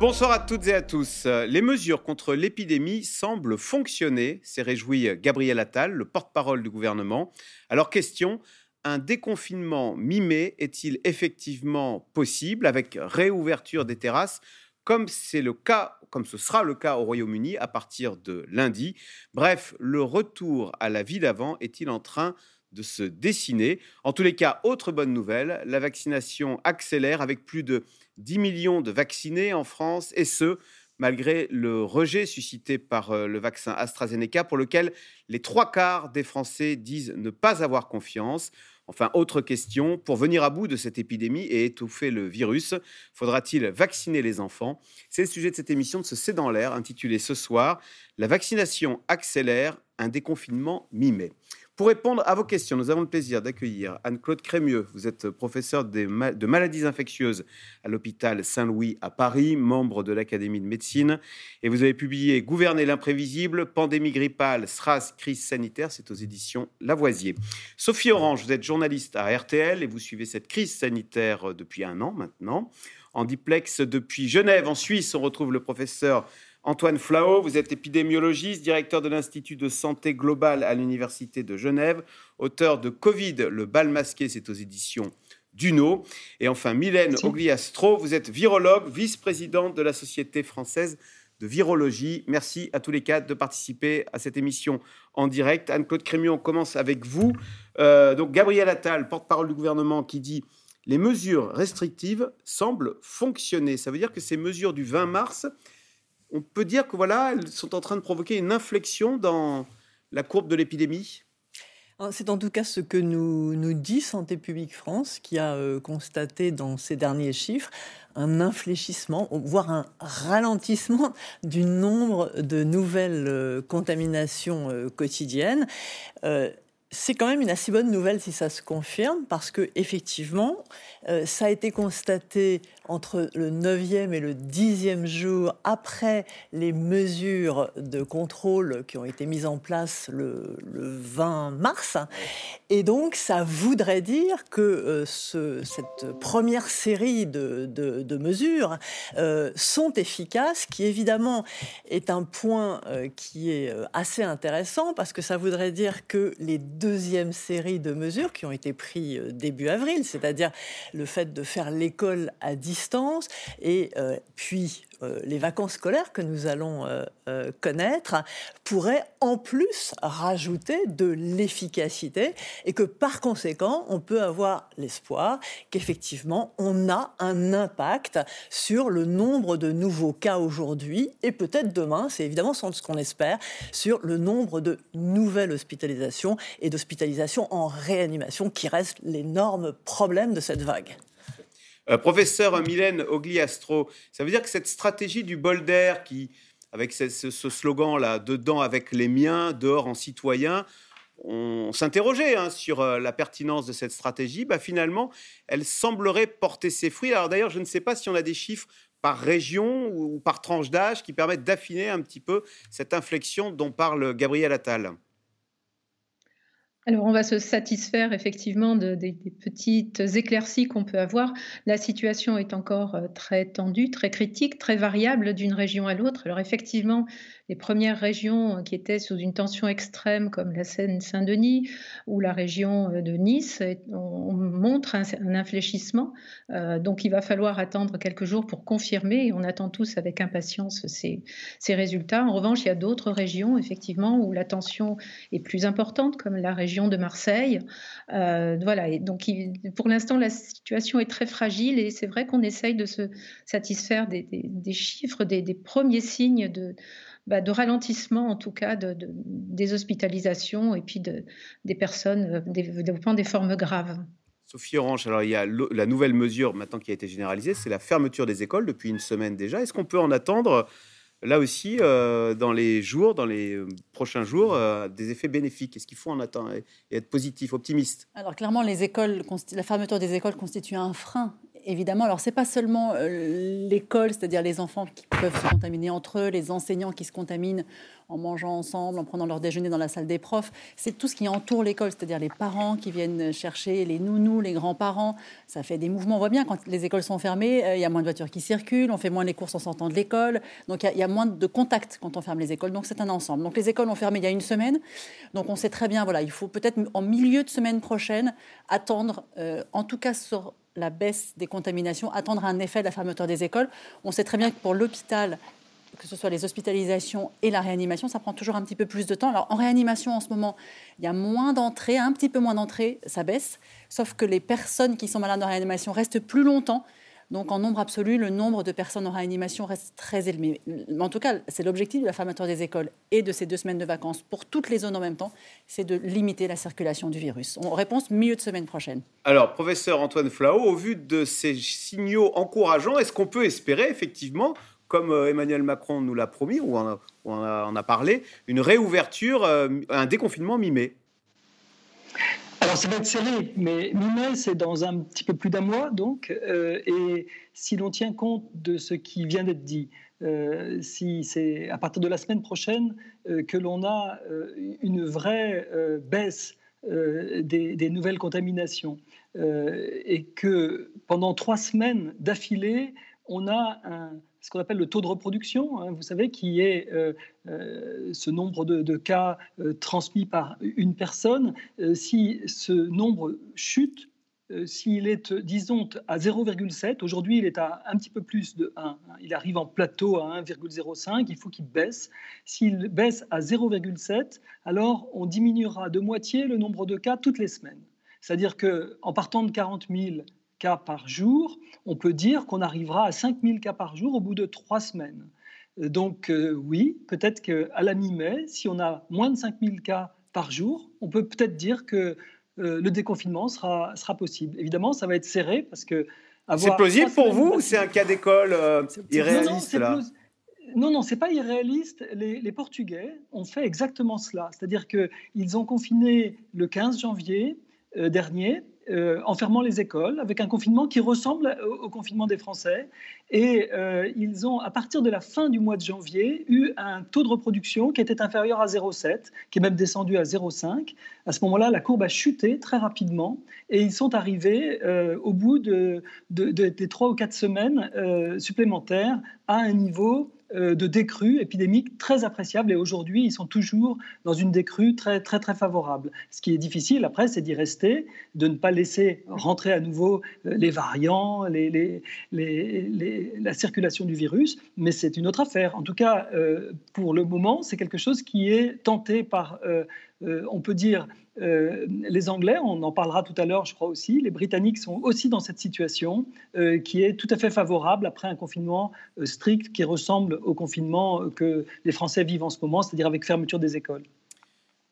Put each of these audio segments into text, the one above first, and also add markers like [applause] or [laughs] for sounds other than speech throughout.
Bonsoir à toutes et à tous. Les mesures contre l'épidémie semblent fonctionner, s'est réjoui Gabriel Attal, le porte-parole du gouvernement. Alors question, un déconfinement mi-mai est-il effectivement possible avec réouverture des terrasses comme c'est le cas, comme ce sera le cas au Royaume-Uni à partir de lundi? Bref, le retour à la vie d'avant est-il en train de se dessiner En tous les cas, autre bonne nouvelle, la vaccination accélère avec plus de 10 millions de vaccinés en France, et ce, malgré le rejet suscité par euh, le vaccin AstraZeneca, pour lequel les trois quarts des Français disent ne pas avoir confiance. Enfin, autre question, pour venir à bout de cette épidémie et étouffer le virus, faudra-t-il vacciner les enfants? C'est le sujet de cette émission de ce C'est dans l'air, intitulée ce soir La vaccination accélère, un déconfinement mi-mai. Pour répondre à vos questions, nous avons le plaisir d'accueillir Anne-Claude Crémieux. Vous êtes professeure de maladies infectieuses à l'hôpital Saint-Louis à Paris, membre de l'Académie de médecine. Et vous avez publié Gouverner l'imprévisible, pandémie grippale, SRAS, crise sanitaire. C'est aux éditions Lavoisier. Sophie Orange, vous êtes journaliste à RTL et vous suivez cette crise sanitaire depuis un an maintenant. En diplex depuis Genève, en Suisse, on retrouve le professeur Antoine Flao, vous êtes épidémiologiste, directeur de l'Institut de santé globale à l'Université de Genève, auteur de Covid, le bal masqué, c'est aux éditions Duno. Et enfin, Mylène Ogliastro, vous êtes virologue, vice-présidente de la Société française de virologie. Merci à tous les quatre de participer à cette émission en direct. Anne-Claude Crémion, on commence avec vous. Euh, donc, Gabriel Attal, porte-parole du gouvernement, qui dit les mesures restrictives semblent fonctionner. Ça veut dire que ces mesures du 20 mars, on peut dire que voilà, elles sont en train de provoquer une inflexion dans la courbe de l'épidémie. C'est en tout cas ce que nous, dit Santé publique France, qui a euh, constaté dans ses derniers chiffres un infléchissement, voire un ralentissement [laughs] du nombre de nouvelles euh, contaminations euh, quotidiennes c'est quand même une assez bonne nouvelle si ça se confirme, parce que effectivement, ça a été constaté entre le 9e et le 10e jour après les mesures de contrôle qui ont été mises en place le, 20 mars. Et donc, ça voudrait dire que euh, ce, cette première série de, mesures euh, sont efficaces, qui évidemment est un point euh, qui est assez intéressant parce que ça voudrait dire que les deuxièmes séries de mesures qui ont été prises début avril, c'est-à-dire le fait de faire l'école à distance, et euh, puis euh, les vacances scolaires que nous allons euh, connaître pourraient en plus rajouter de l'efficacité et que par conséquent, on peut avoir l'espoir qu'effectivement, on a un impact sur le nombre de nouveaux cas aujourd'hui et peut-être demain, c'est évidemment ce qu'on espère, sur le nombre de nouvelles hospitalisations et d'hospitalisations en réanimation qui reste l'énorme problème de cette vague. Euh, professeur Mylène Ogliastro, ça veut dire que cette stratégie du bol d'air, qui, avec ce, slogan-là, dedans avec les miens, dehors en citoyen, on s'interrogeait hein, sur euh, la pertinence de cette stratégie. Bah, finalement, elle semblerait porter ses fruits. Alors d'ailleurs, je ne sais pas si on a des chiffres par région ou par tranche d'âge qui permettent d'affiner un petit peu cette inflexion dont parle Gabriel Attal. Alors, on va se satisfaire effectivement de, des, petites éclaircies qu'on peut avoir. La situation est encore euh, très tendue, très critique, très variable d'une région à l'autre. Alors, effectivement, les premières régions euh, qui étaient sous une tension extrême, comme la Seine-Saint-Denis ou la région euh, de Nice, on montre un, infléchissement. Donc, il va falloir attendre quelques jours pour confirmer, on attend tous avec impatience ces, ces résultats. En revanche, il y a d'autres régions, effectivement, où la tension est plus importante, comme la région de Marseille. voilà, et donc, pour l'instant, la situation est très fragile, et c'est vrai qu'on essaye de se satisfaire des, chiffres, des, premiers signes de bah, de ralentissement, en tout cas, de, des hospitalisations et puis de, des personnes euh, développant des formes graves. Sophie Orange, alors il y a la nouvelle mesure maintenant qui a été généralisée, c'est la fermeture des écoles depuis une semaine déjà. Est-ce qu'on peut en attendre là aussi euh, dans les jours, dans les euh, prochains jours, des effets bénéfiques. Est-ce qu'il faut en attendre et être positif, optimiste? Alors clairement, les écoles, la fermeture des écoles constitue un frein Évidemment, alors c'est pas seulement euh, l'école, c'est-à-dire les enfants qui peuvent se contaminer entre eux, les enseignants qui se contaminent en mangeant ensemble, en prenant leur déjeuner dans la salle des profs. C'est tout ce qui entoure l'école, c'est-à-dire les parents qui viennent chercher les nounous, les grands-parents. Ça fait des mouvements. On voit bien quand les écoles sont fermées, euh, il y a moins de voitures qui circulent, on fait moins les courses en sortant de l'école. Donc il y, a moins de contact quand on ferme les écoles. Donc c'est un ensemble. Donc les écoles ont fermé il y a une semaine. Donc on sait très bien, voilà, il faut peut-être en milieu de semaine prochaine attendre, euh, en tout cas sur la baisse des contaminations, attendre un effet de la fermeture des écoles. On sait très bien que pour l'hôpital, que ce soit les hospitalisations et la réanimation, ça prend toujours un petit peu plus de temps. Alors en réanimation, en ce moment, il y a moins d'entrées, un petit peu moins d'entrées, ça baisse, sauf que les personnes qui sont malades en réanimation restent plus longtemps. Donc en nombre absolu, le nombre de personnes en réanimation reste très élevé. Mais en tout cas, c'est l'objectif de la fermeture des écoles et de ces deux semaines de vacances pour toutes les zones en même temps, c'est de limiter la circulation du virus. On réponse milieu de semaine prochaine. Alors, professeur Antoine Flao, au vu de ces signaux encourageants, est-ce qu'on peut espérer effectivement comme euh, Emmanuel Macron nous l'a promis, ou on a, parlé, une réouverture, euh, un déconfinement mi-mai? Alors ça va être serré, mais mi-mai, c'est dans un petit peu plus d'un mois, donc, euh, et si l'on tient compte de ce qui vient d'être dit, si c'est à partir de la semaine prochaine que l'on a une vraie baisse des, nouvelles contaminations, et que pendant trois semaines d'affilée, on a un, ce qu'on appelle le taux de reproduction, hein, vous savez, qui est euh, euh, ce nombre de, cas euh, transmis par une personne. si ce nombre chute, s'il est, disons, à 0,7, aujourd'hui il est à un petit peu plus de 1, hein, il arrive en plateau à 1,05, il faut qu'il baisse. S'il baisse à 0,7, alors on diminuera de moitié le nombre de cas toutes les semaines. C'est-à-dire qu'en partant de 40 000 cas par jour, on peut dire qu'on arrivera à 5000 cas par jour au bout de trois semaines. Euh, donc euh, oui, peut-être qu'à la mi-mai, si on a moins de 5000 cas par jour, on peut peut-être dire que euh, le déconfinement sera, sera possible. Évidemment, ça va être serré parce que... C'est plausible pour vous ou c'est un cas d'école irréaliste non, non, non, non, c'est pas irréaliste. Les, les, Portugais ont fait exactement cela. C'est-à-dire qu'ils ont confiné le 15 janvier dernier euh, en fermant les écoles, avec un confinement qui ressemble au, confinement des Français. Et euh, ils ont, à partir de la fin du mois de janvier, eu un taux de reproduction qui était inférieur à 0,7, qui est même descendu à 0,5. À ce moment-là, la courbe a chuté très rapidement et ils sont arrivés euh, au bout de, des trois ou quatre semaines supplémentaires à un niveau de décrue épidémique très appréciable et aujourd'hui ils sont toujours dans une décrue très très très favorable. Ce qui est difficile après c'est d'y rester, de ne pas laisser rentrer à nouveau euh, les variants, la circulation du virus, mais c'est une autre affaire. En tout cas, euh, pour le moment, c'est quelque chose qui est tenté par, on peut dire, euh, les Anglais, on en parlera tout à l'heure, je crois aussi, les Britanniques sont aussi dans cette situation euh, qui est tout à fait favorable après un confinement euh, strict qui ressemble au confinement que les Français vivent en ce moment, c'est-à-dire avec fermeture des écoles.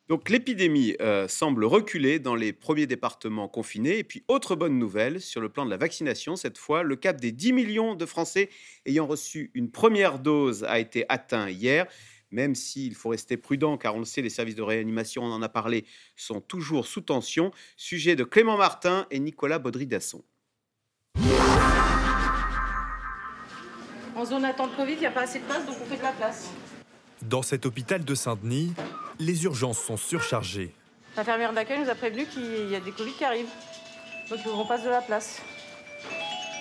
Donc l'épidémie semble reculer dans les premiers départements confinés. Et puis autre bonne nouvelle sur le plan de la vaccination, cette fois, le cap des 10 millions de Français ayant reçu une première dose a été atteint hier même s'il faut rester prudent, car on le sait, les services de réanimation, on en a parlé, sont toujours sous tension. Sujet de Clément Martin et Nicolas Baudry-Dasson. En zone d'attente Covid, il n'y a pas assez de place, donc on fait de la place. Dans cet hôpital de Saint-Denis, les urgences sont surchargées. L'infirmière d'accueil nous a prévenu qu'il y a des Covid qui arrivent. Donc on passe de la place.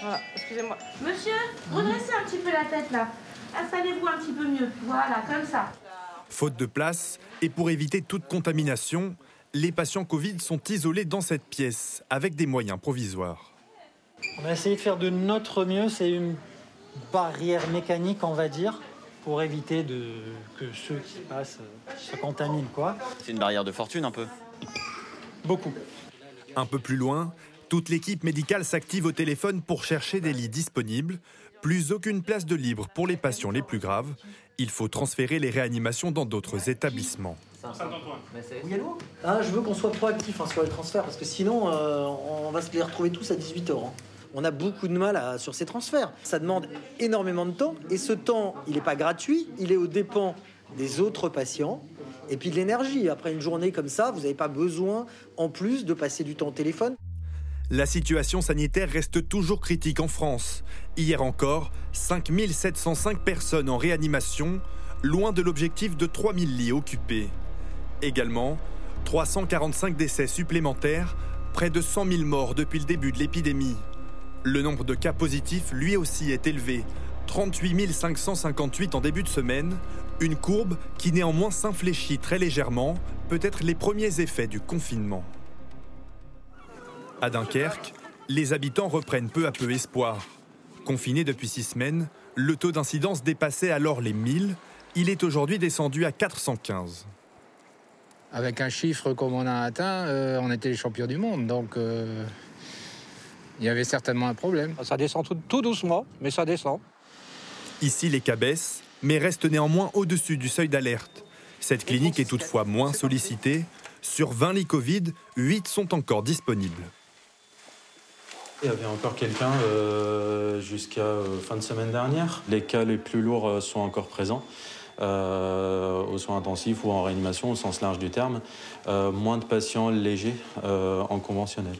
Voilà, excusez-moi. Monsieur, redressez un petit peu la tête là. Installez-vous un petit peu mieux. Voilà, comme ça. Faute de place, et pour éviter toute contamination, les patients Covid sont isolés dans cette pièce avec des moyens provisoires. On a essayé de faire de notre mieux. C'est une barrière mécanique, on va dire, pour éviter de, que ceux qui passent se contaminent. quoi. C'est une barrière de fortune un peu Beaucoup. Un peu plus loin, toute l'équipe médicale s'active au téléphone pour chercher des lits disponibles. Plus aucune place de libre pour les patients les plus graves. Il faut transférer les réanimations dans d'autres établissements. Ah, Je veux qu'on soit proactif hein, sur les transferts parce que sinon, euh, on va se les retrouver tous à 18h. Hein. On a beaucoup de mal sur ces transferts. Ça demande énormément de temps et ce temps, il n'est pas gratuit, il est aux dépens des autres patients et puis de l'énergie. Après une journée comme ça, vous n'avez pas besoin en plus de passer du temps au téléphone. La situation sanitaire reste toujours critique en France. Hier encore, 5705 personnes en réanimation, loin de l'objectif de 3000 lits occupés. Également, 345 décès supplémentaires, près de 100 000 morts depuis le début de l'épidémie. Le nombre de cas positifs, lui aussi, est élevé. 38 558 en début de semaine, une courbe qui néanmoins s'infléchit très légèrement, peut-être les premiers effets du confinement. À Dunkerque, les habitants reprennent peu à peu espoir. Confiné depuis six semaines, le taux d'incidence dépassait alors les 1000. Il est aujourd'hui descendu à 415. Avec un chiffre comme on a atteint, euh, on était les champions du monde. Donc euh, il y avait certainement un problème. Ça descend tout, tout doucement, mais ça descend. Ici, les cas baissent, mais restent néanmoins au-dessus du seuil d'alerte. Cette clinique est toutefois moins sollicitée. Sur 20 lits Covid, 8 sont encore disponibles. Il y avait encore quelqu'un euh, jusqu'à euh, fin de semaine dernière. Les cas les plus lourds euh, sont encore présents. Euh, aux soins intensifs ou en réanimation au sens large du terme, euh, moins de patients légers euh, en conventionnel.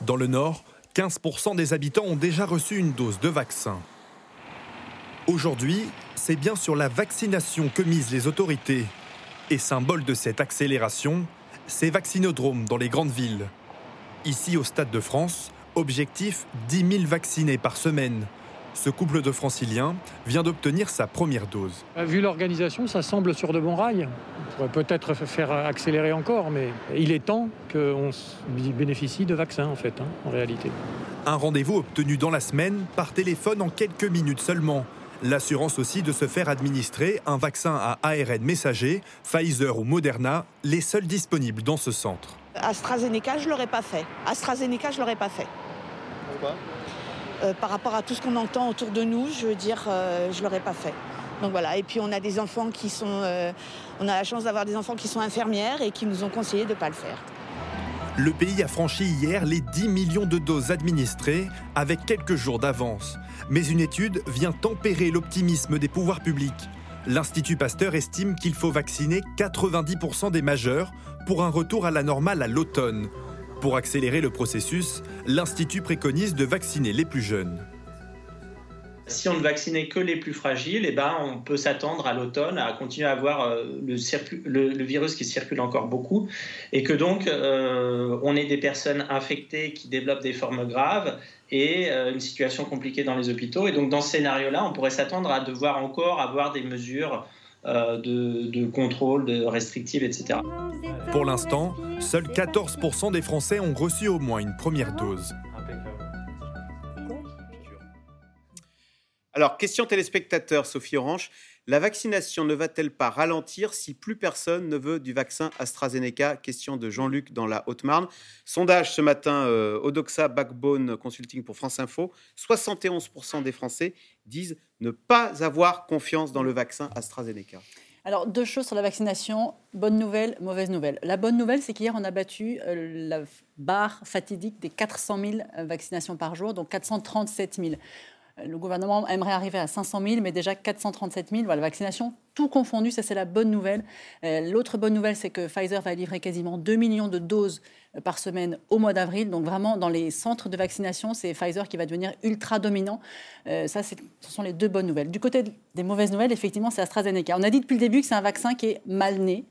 Dans le Nord, 15% des habitants ont déjà reçu une dose de vaccin. Aujourd'hui, c'est bien sur la vaccination que misent les autorités. Et symbole de cette accélération, ces vaccinodromes dans les grandes villes. Ici, au Stade de France, objectif 10 000 vaccinés par semaine. Ce couple de franciliens vient d'obtenir sa première dose. Vu l'organisation, ça semble sur de bons rails. On pourrait peut-être faire accélérer encore, mais il est temps qu'on bénéficie de vaccins, en fait, hein, en réalité. Un rendez-vous obtenu dans la semaine par téléphone en quelques minutes seulement. L'assurance aussi de se faire administrer un vaccin à ARN messager, Pfizer ou Moderna, les seuls disponibles dans ce centre. AstraZeneca, je ne l'aurais pas fait. AstraZeneca, je ne l'aurais pas fait. Pourquoi euh, Par rapport à tout ce qu'on entend autour de nous, je veux dire, euh, je ne l'aurais pas fait. Donc voilà, et puis on a des enfants qui sont... Euh, on a la chance d'avoir des enfants qui sont infirmières et qui nous ont conseillé de ne pas le faire. Le pays a franchi hier les 10 millions de doses administrées avec quelques jours d'avance. Mais une étude vient tempérer l'optimisme des pouvoirs publics. L'Institut Pasteur estime qu'il faut vacciner 90% des majeurs pour un retour à la normale à l'automne. Pour accélérer le processus, l'Institut préconise de vacciner les plus jeunes. Si on ne vaccinait que les plus fragiles, eh ben, on peut s'attendre à l'automne à continuer à avoir euh, le, virus qui circule encore beaucoup et que donc euh, on ait des personnes infectées qui développent des formes graves et euh, une situation compliquée dans les hôpitaux. Et donc dans ce scénario-là, on pourrait s'attendre à devoir encore avoir des mesures de, de, contrôle, de restrictives, etc. Pour l'instant, seuls 14% des Français ont reçu au moins une première dose. Alors, question téléspectateur, Sophie Orange. La vaccination ne va-t-elle pas ralentir si plus personne ne veut du vaccin AstraZeneca? Question de Jean-Luc dans la Haute-Marne. Sondage ce matin, euh, Odoxa Backbone Consulting pour France Info. 71% des Français disent ne pas avoir confiance dans le vaccin AstraZeneca. Alors, deux choses sur la vaccination. Bonne nouvelle, mauvaise nouvelle. La bonne nouvelle, c'est qu'hier, on a battu euh, la barre fatidique des 400 000 vaccinations par jour, donc 437 000. Le gouvernement aimerait arriver à 500 000, mais déjà 437 000. Voilà, vaccination, tout confondu, ça c'est la bonne nouvelle. Euh, L'autre bonne nouvelle, c'est que Pfizer va livrer quasiment 2 millions de doses euh, par semaine au mois d'avril. Donc vraiment, dans les centres de vaccination, c'est Pfizer qui va devenir ultra dominant. Euh, ça, ce sont les deux bonnes nouvelles. Du côté des mauvaises nouvelles, effectivement, c'est AstraZeneca. On a dit depuis le début que c'est un vaccin qui est mal né.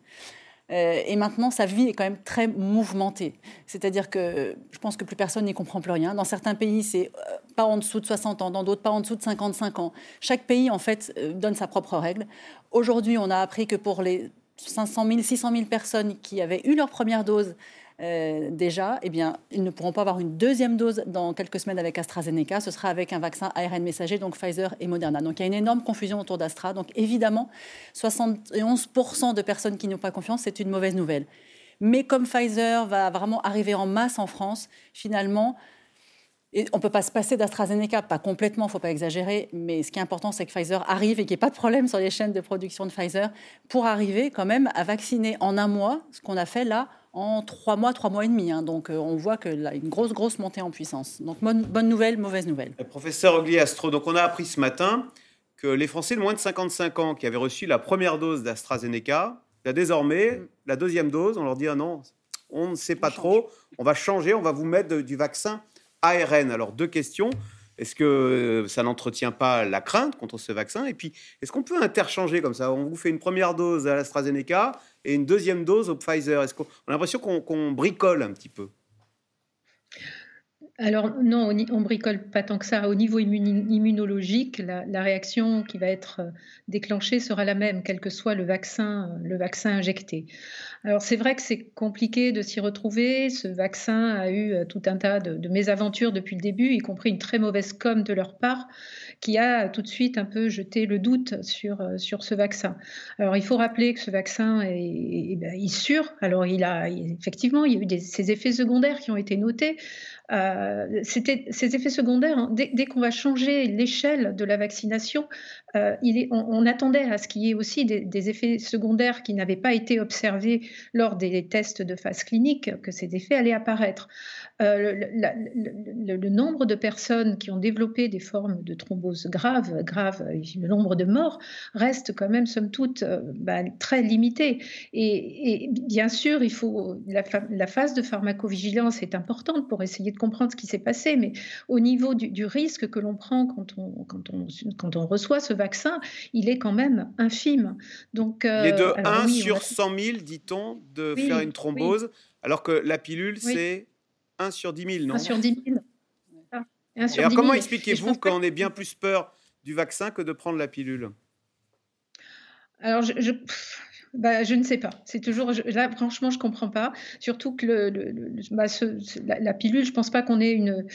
Euh, et maintenant, sa vie est quand même très mouvementée. C'est-à-dire que je pense que plus personne n'y comprend plus rien. Dans certains pays, c'est euh, pas en dessous de 60 ans, dans d'autres, pas en dessous de 55 ans. Chaque pays, en fait, euh, donne sa propre règle. Aujourd'hui, on a appris que pour les 500 000, 600 000 personnes qui avaient eu leur première dose, euh, déjà, eh bien, ils ne pourront pas avoir une deuxième dose dans quelques semaines avec AstraZeneca. Ce sera avec un vaccin ARN messager, donc Pfizer et Moderna. Donc il y a une énorme confusion autour d'Astra. Donc évidemment, 71% de personnes qui n'ont pas confiance, c'est une mauvaise nouvelle. Mais comme Pfizer va vraiment arriver en masse en France, finalement, et on ne peut pas se passer d'AstraZeneca, pas complètement, il ne faut pas exagérer, mais ce qui est important, c'est que Pfizer arrive et qu'il n'y ait pas de problème sur les chaînes de production de Pfizer pour arriver quand même à vacciner en un mois, ce qu'on a fait là en trois mois, trois mois et demi. Hein. Donc euh, on voit que là, une grosse, grosse montée en puissance. Donc bonne, bonne nouvelle, mauvaise nouvelle. Le professeur Ogli Astro, donc on a appris ce matin que les Français de moins de 55 ans qui avaient reçu la première dose d'AstraZeneca, là, désormais, mm. la deuxième dose, on leur dit ah non, on ne sait pas trop, on va changer, on va vous mettre du vaccin ARN. Alors, deux questions. Est-ce que ça n'entretient pas la crainte contre ce vaccin? Et puis, est-ce qu'on peut interchanger comme ça? On vous fait une première dose à l'AstraZeneca et une deuxième dose au Pfizer. Est-ce qu'on a l'impression qu'on bricole un petit peu? Alors non, on, bricole pas tant que ça. Au niveau immunologique, la, réaction qui va être euh, déclenchée sera la même, quel que soit le vaccin, le vaccin injecté. Alors c'est vrai que c'est compliqué de s'y retrouver. Ce vaccin a eu euh, tout un tas de, mésaventures depuis le début, y compris une très mauvaise com de leur part, qui a tout de suite un peu jeté le doute sur, euh, sur ce vaccin. Alors il faut rappeler que ce vaccin est, ben, sûr. Alors il a effectivement, il y a eu ces effets secondaires qui ont été notés. Euh, c'était ces effets secondaires, hein, dès, qu'on va changer l'échelle de la vaccination, euh, on, attendait à ce qu'il y ait aussi des, effets secondaires qui n'avaient pas été observés lors des tests de phase clinique, que ces effets allaient apparaître. Euh, le, nombre de personnes qui ont développé des formes de thrombose graves, grave, le nombre de morts reste quand même, somme toute, bah, très limité. Et, bien sûr, il faut la, phase de pharmacovigilance est importante pour essayer de comprendre ce qui s'est passé, mais au niveau du, risque que l'on prend quand on, quand, on, quand on reçoit ce vaccin, il est quand même infime. Donc, euh, il est de 1 sur 100 000, dit-on, de faire une thrombose, alors que la pilule, c'est 1 sur 10 000, non 1 sur 10 000. Ah, alors, comment expliquez-vous qu'on ait bien plus peur du vaccin que de prendre la pilule? Alors, je, bah, je ne sais pas. C'est toujours là, franchement, je comprends pas. Surtout que bah, la, pilule, je pense pas qu'on ait une,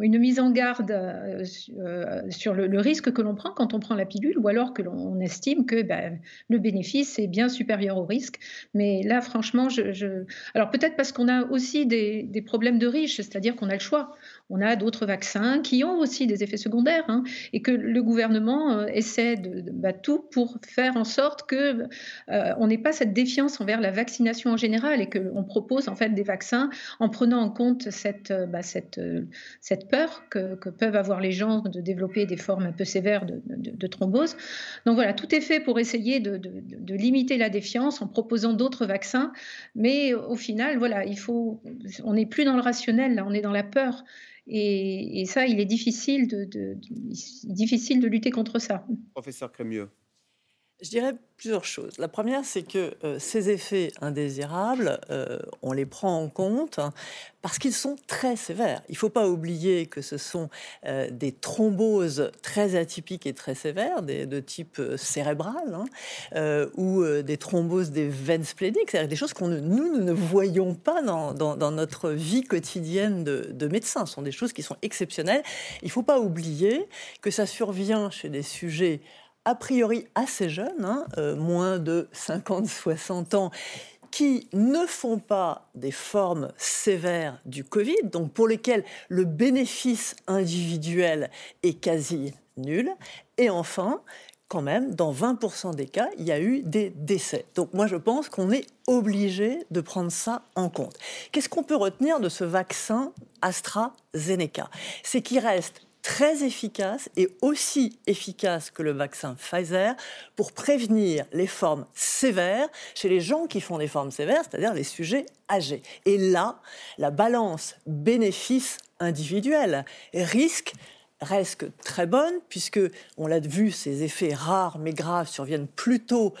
une mise en garde euh, euh, sur le, risque que l'on prend quand on prend la pilule, ou alors que l'on estime que bah, le bénéfice est bien supérieur au risque. Mais là, franchement, je, alors peut-être parce qu'on a aussi des, problèmes de riches, c'est-à-dire qu'on a le choix on a d'autres vaccins qui ont aussi des effets secondaires hein, et que le gouvernement euh, essaie de, tout pour faire en sorte que n'ait pas cette défiance envers la vaccination en général et qu'on propose en fait des vaccins en prenant en compte cette, euh, bah, cette, cette peur que, peuvent avoir les gens de développer des formes un peu sévères de, thrombose. Donc voilà, tout est fait pour essayer de, de limiter la défiance en proposant d'autres vaccins, mais au final, voilà, il faut, on n'est plus dans le rationnel, là, on est dans la peur. Et, ça, il est difficile de, difficile de lutter contre ça. Professeur Crémieux. Je dirais plusieurs choses. La première, c'est que euh, ces effets indésirables, euh, on les prend en compte parce qu'ils sont très sévères. Il ne faut pas oublier que ce sont euh, des thromboses très atypiques et très sévères, de type cérébral, hein, ou des thromboses des veines spléniques, c'est-à-dire des choses que nous, nous ne voyons pas dans, dans, notre vie quotidienne de, de médecin. Ce sont des choses qui sont exceptionnelles. Il ne faut pas oublier que ça survient chez des sujets a priori assez jeunes, hein, euh, moins de 50-60 ans, qui ne font pas des formes sévères du Covid, donc pour lesquelles le bénéfice individuel est quasi nul. Et enfin, quand même, dans 20% des cas, il y a eu des décès. Donc moi, je pense qu'on est obligé de prendre ça en compte. Qu'est-ce qu'on peut retenir de ce vaccin AstraZeneca? C'est qu'il reste très efficace et aussi efficace que le vaccin Pfizer pour prévenir les formes sévères chez les gens qui font des formes sévères, c'est-à-dire les sujets âgés. Et là, la balance bénéfice individuel risque reste très bonne puisque on l'a vu ces effets rares mais graves surviennent plutôt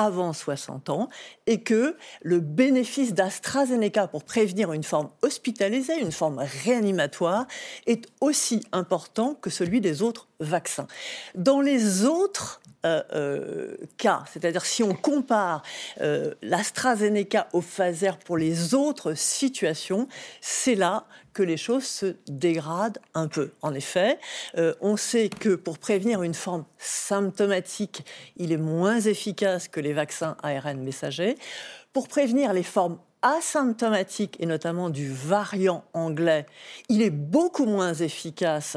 avant 60 ans et que le bénéfice d'AstraZeneca pour prévenir une forme hospitalisée, une forme réanimatoire, est aussi important que celui des autres vaccins. Dans les autres euh, euh, cas, c'est-à-dire si on compare euh, l'AstraZeneca au Pfizer pour les autres situations, c'est là que les choses se dégradent un peu. En effet, on sait que pour prévenir une forme symptomatique, il est moins efficace que les vaccins ARN messagers. Pour prévenir les formes asymptomatiques, et notamment du variant anglais, il est beaucoup moins efficace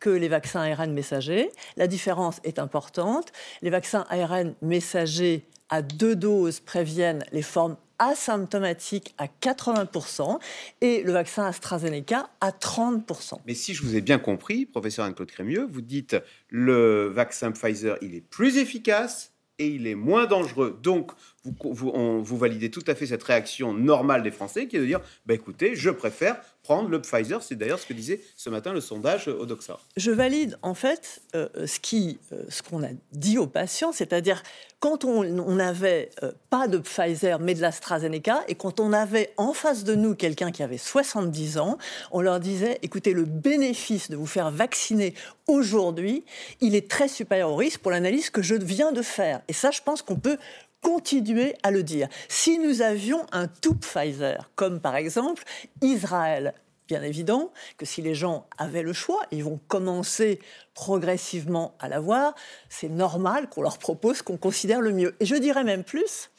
que les vaccins ARN messagers. La différence est importante. Les vaccins ARN messagers à deux doses préviennent les formes asymptomatiques à 80% et le vaccin AstraZeneca à 30%. Mais si je vous ai bien compris, professeur Anne-Claude Crémieux, vous dites le vaccin Pfizer, il est plus efficace et il est moins dangereux. Donc, vous, vous, validez tout à fait cette réaction normale des Français qui est de dire bah, écoutez, je préfère prendre le Pfizer. C'est d'ailleurs ce que disait ce matin le sondage au Doxa. Je valide en fait euh, ce qui, euh, ce qu'on a dit aux patients, c'est-à-dire quand on n'avait euh, pas de Pfizer mais de l'AstraZeneca et quand on avait en face de nous quelqu'un qui avait 70 ans, on leur disait écoutez, le bénéfice de vous faire vacciner aujourd'hui, il est très supérieur au risque pour l'analyse que je viens de faire. Et ça, je pense qu'on peut continuer à le dire. Si nous avions un tout Pfizer, comme par exemple Israël, bien évident que si les gens avaient le choix, ils vont commencer progressivement à l'avoir, c'est normal qu'on leur propose qu'on considère le mieux. Et je dirais même plus,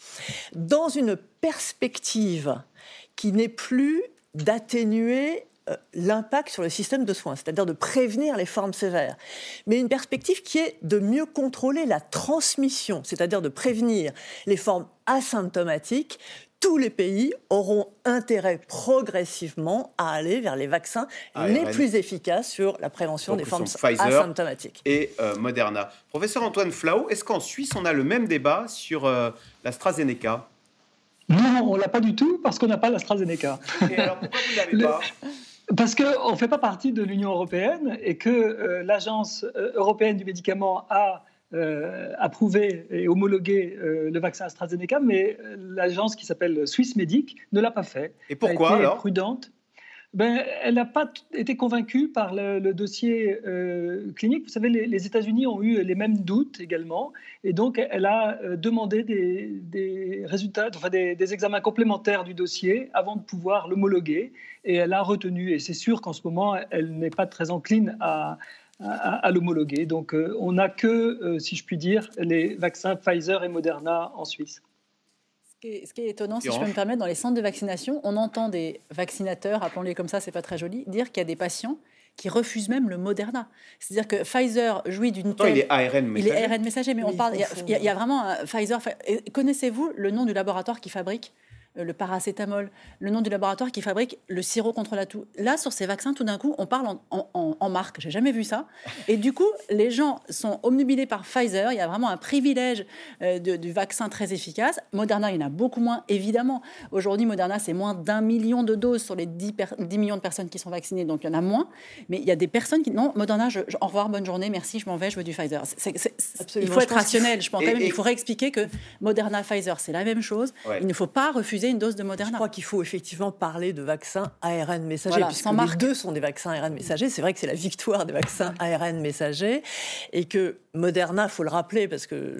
dans une perspective qui n'est plus d'atténuer l'impact sur le système de soins, c'est-à-dire de prévenir les formes sévères, mais une perspective qui est de mieux contrôler la transmission, c'est-à-dire de prévenir les formes asymptomatiques. Tous les pays auront intérêt progressivement à aller vers les vaccins les plus efficaces sur la prévention des formes asymptomatiques. Et euh, Moderna. Professeur Antoine Flau, est-ce qu'en Suisse, on a le même débat sur euh, l'AstraZeneca? Non, on l'a pas du tout parce qu'on n'a pas l'AstraZeneca. Et alors pourquoi vous l'avez pas? Parce qu'on ne fait pas partie de l'Union européenne et que euh, l'Agence euh, européenne du médicament a euh, approuvé et homologué le vaccin AstraZeneca, mais l'agence qui s'appelle Swissmedic ne l'a pas fait. Et pourquoi elle alors? prudente ben, elle n'a pas été convaincue par le, dossier euh, clinique. Vous savez, les, États-Unis ont eu les mêmes doutes également, et donc elle a euh, demandé des, résultats, enfin des, examens complémentaires du dossier avant de pouvoir l'homologuer, et elle a retenu. Et c'est sûr qu'en ce moment, elle n'est pas très encline à, l'homologuer. Donc, euh, on n'a que, si je puis dire, les vaccins Pfizer et Moderna en Suisse. Ce qui est étonnant, si je peux me permettre, dans les centres de vaccination, on entend des vaccinateurs, appelons-les comme ça, c'est pas très joli, dire qu'il y a des patients qui refusent même le Moderna. C'est-à-dire que Pfizer jouit d'une telle... Il est ARN messager. Il est ARN messager, mais on parle... Il y, a, vraiment un Pfizer... Connaissez-vous le nom du laboratoire qui fabrique euh, le paracétamol, le nom du laboratoire qui fabrique le sirop contre la toux. Là, sur ces vaccins, tout d'un coup, on parle en, en, en marque. J'ai jamais vu ça. Et du coup, les gens sont omnubilés par Pfizer. Il y a vraiment un privilège euh, du vaccin très efficace. Moderna, il y en a beaucoup moins, évidemment. Aujourd'hui, Moderna, c'est moins d'un million de doses sur les 10, 10, millions de personnes qui sont vaccinées, donc il y en a moins. Mais il y a des personnes qui non, Moderna, je, au revoir, bonne journée, merci, je m'en vais, je veux du Pfizer. il faut être rationnel. Je pense quand même, il faudrait expliquer que Moderna, Pfizer, c'est la même chose. Il ne faut pas refuser une dose de Moderna. Je crois qu'il faut effectivement parler de vaccins ARN messagers, puisque les deux sont des vaccins ARN messagers. C'est vrai que c'est la victoire des vaccins ARN messagers, et que Moderna, faut le rappeler, parce que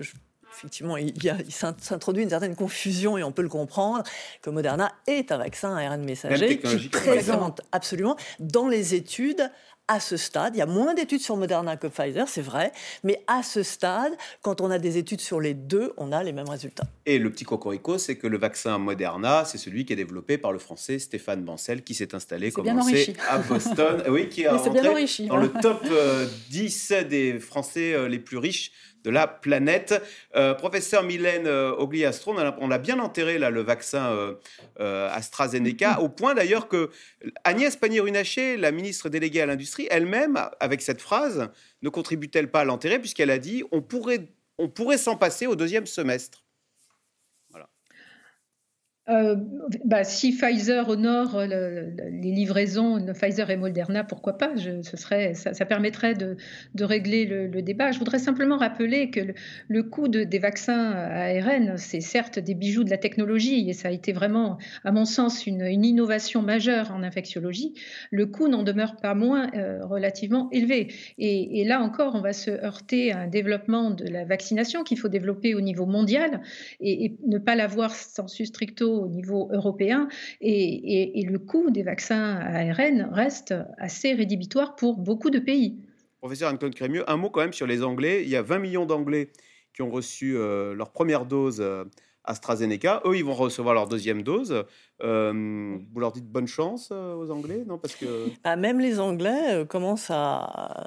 effectivement, il, il s'introduit une certaine confusion et on peut le comprendre, que Moderna est un vaccin ARN messager qui présente absolument dans les études à ce stade, il y a moins d'études sur Moderna que Pfizer, c'est vrai, mais à ce stade, quand on a des études sur les deux, on a les mêmes résultats. Et le petit cocorico, c'est que le vaccin Moderna, c'est celui qui est développé par le français Stéphane Bancel, qui s'est installé, comme on sait, à Boston. [laughs] oui, qui a rentré dans le top 10 euh, des Français euh, les plus riches de la planète. Euh, professeur Mylène euh, Ogliastro, on a, bien enterré là, le vaccin euh, AstraZeneca, au point d'ailleurs que Agnès Pannier-Runacher, la ministre déléguée à l'industrie, elle-même, avec cette phrase, ne contribue-t-elle pas à l'enterrer, puisqu'elle a dit on pourrait, on pourrait s'en passer au deuxième semestre euh, bah, si Pfizer honore les livraisons, Pfizer et Moderna, pourquoi pas ce serait, ça, permettrait de, régler le, débat. Je voudrais simplement rappeler que le, coût des vaccins ARN, c'est certes des bijoux de la technologie, et ça a été vraiment, à mon sens, une, innovation majeure en infectiologie. Le coût n'en demeure pas moins euh, relativement élevé. Et, là encore, on va se heurter à un développement de la vaccination qu'il faut développer au niveau mondial et, et ne pas l'avoir sensu stricto au niveau européen et, le coût des vaccins ARN reste assez rédhibitoire pour beaucoup de pays. Professeur Anton Crémieux, un mot quand même sur les Anglais. Il y a 20 millions d'Anglais qui ont reçu euh, leur première dose euh, AstraZeneca. Eux, ils vont recevoir leur deuxième dose. Euh, vous leur dites bonne chance euh, aux Anglais, non Parce que ah, même les Anglais euh, commencent à,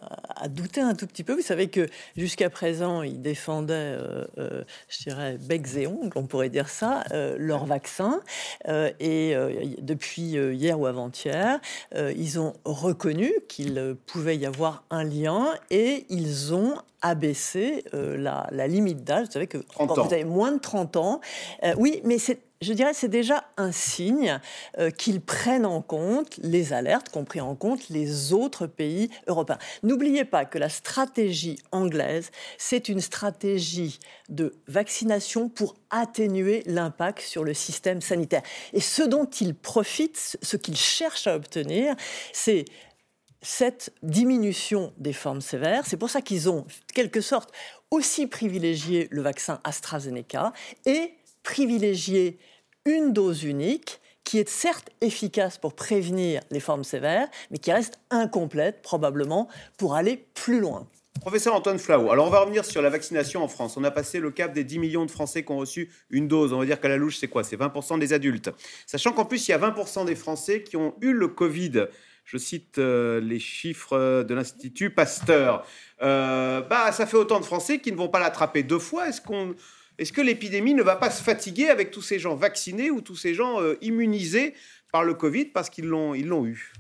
douter un tout petit peu. Vous savez que jusqu'à présent, ils défendaient, je dirais, becs et ongles, on pourrait dire ça, leur vaccin. et depuis hier ou avant-hier, ils ont reconnu qu'il pouvait y avoir un lien et ils ont abaissé la, la, limite d'âge. Vous savez que quand vous avez moins de 30 ans, oui, mais c'est je dirais c'est déjà un signe euh, qu'ils prennent en compte les alertes, compris en compte les autres pays européens. N'oubliez pas que la stratégie anglaise, c'est une stratégie de vaccination pour atténuer l'impact sur le système sanitaire. Et ce dont ils profitent, ce qu'ils cherchent à obtenir, c'est cette diminution des formes sévères. C'est pour ça qu'ils ont, quelque sorte, aussi privilégié le vaccin AstraZeneca et privilégié une dose unique qui est certes efficace pour prévenir les formes sévères, mais qui reste incomplète probablement pour aller plus loin. Professeur Antoine Flau, alors on va revenir sur la vaccination en France. On a passé le cap des 10 millions de Français qui ont reçu une dose. On va dire qu'à la louche, c'est quoi? C'est 20% des adultes. Sachant qu'en plus, il y a 20% des Français qui ont eu le Covid. Je cite euh, les chiffres de l'Institut Pasteur. Euh, bah, ça fait autant de Français qui ne vont pas l'attraper deux fois. Est-ce qu'on est-ce que l'épidémie ne va pas se fatiguer avec tous ces gens vaccinés ou tous ces gens euh, immunisés par le Covid parce qu'ils l'ont, ils l'ont eu?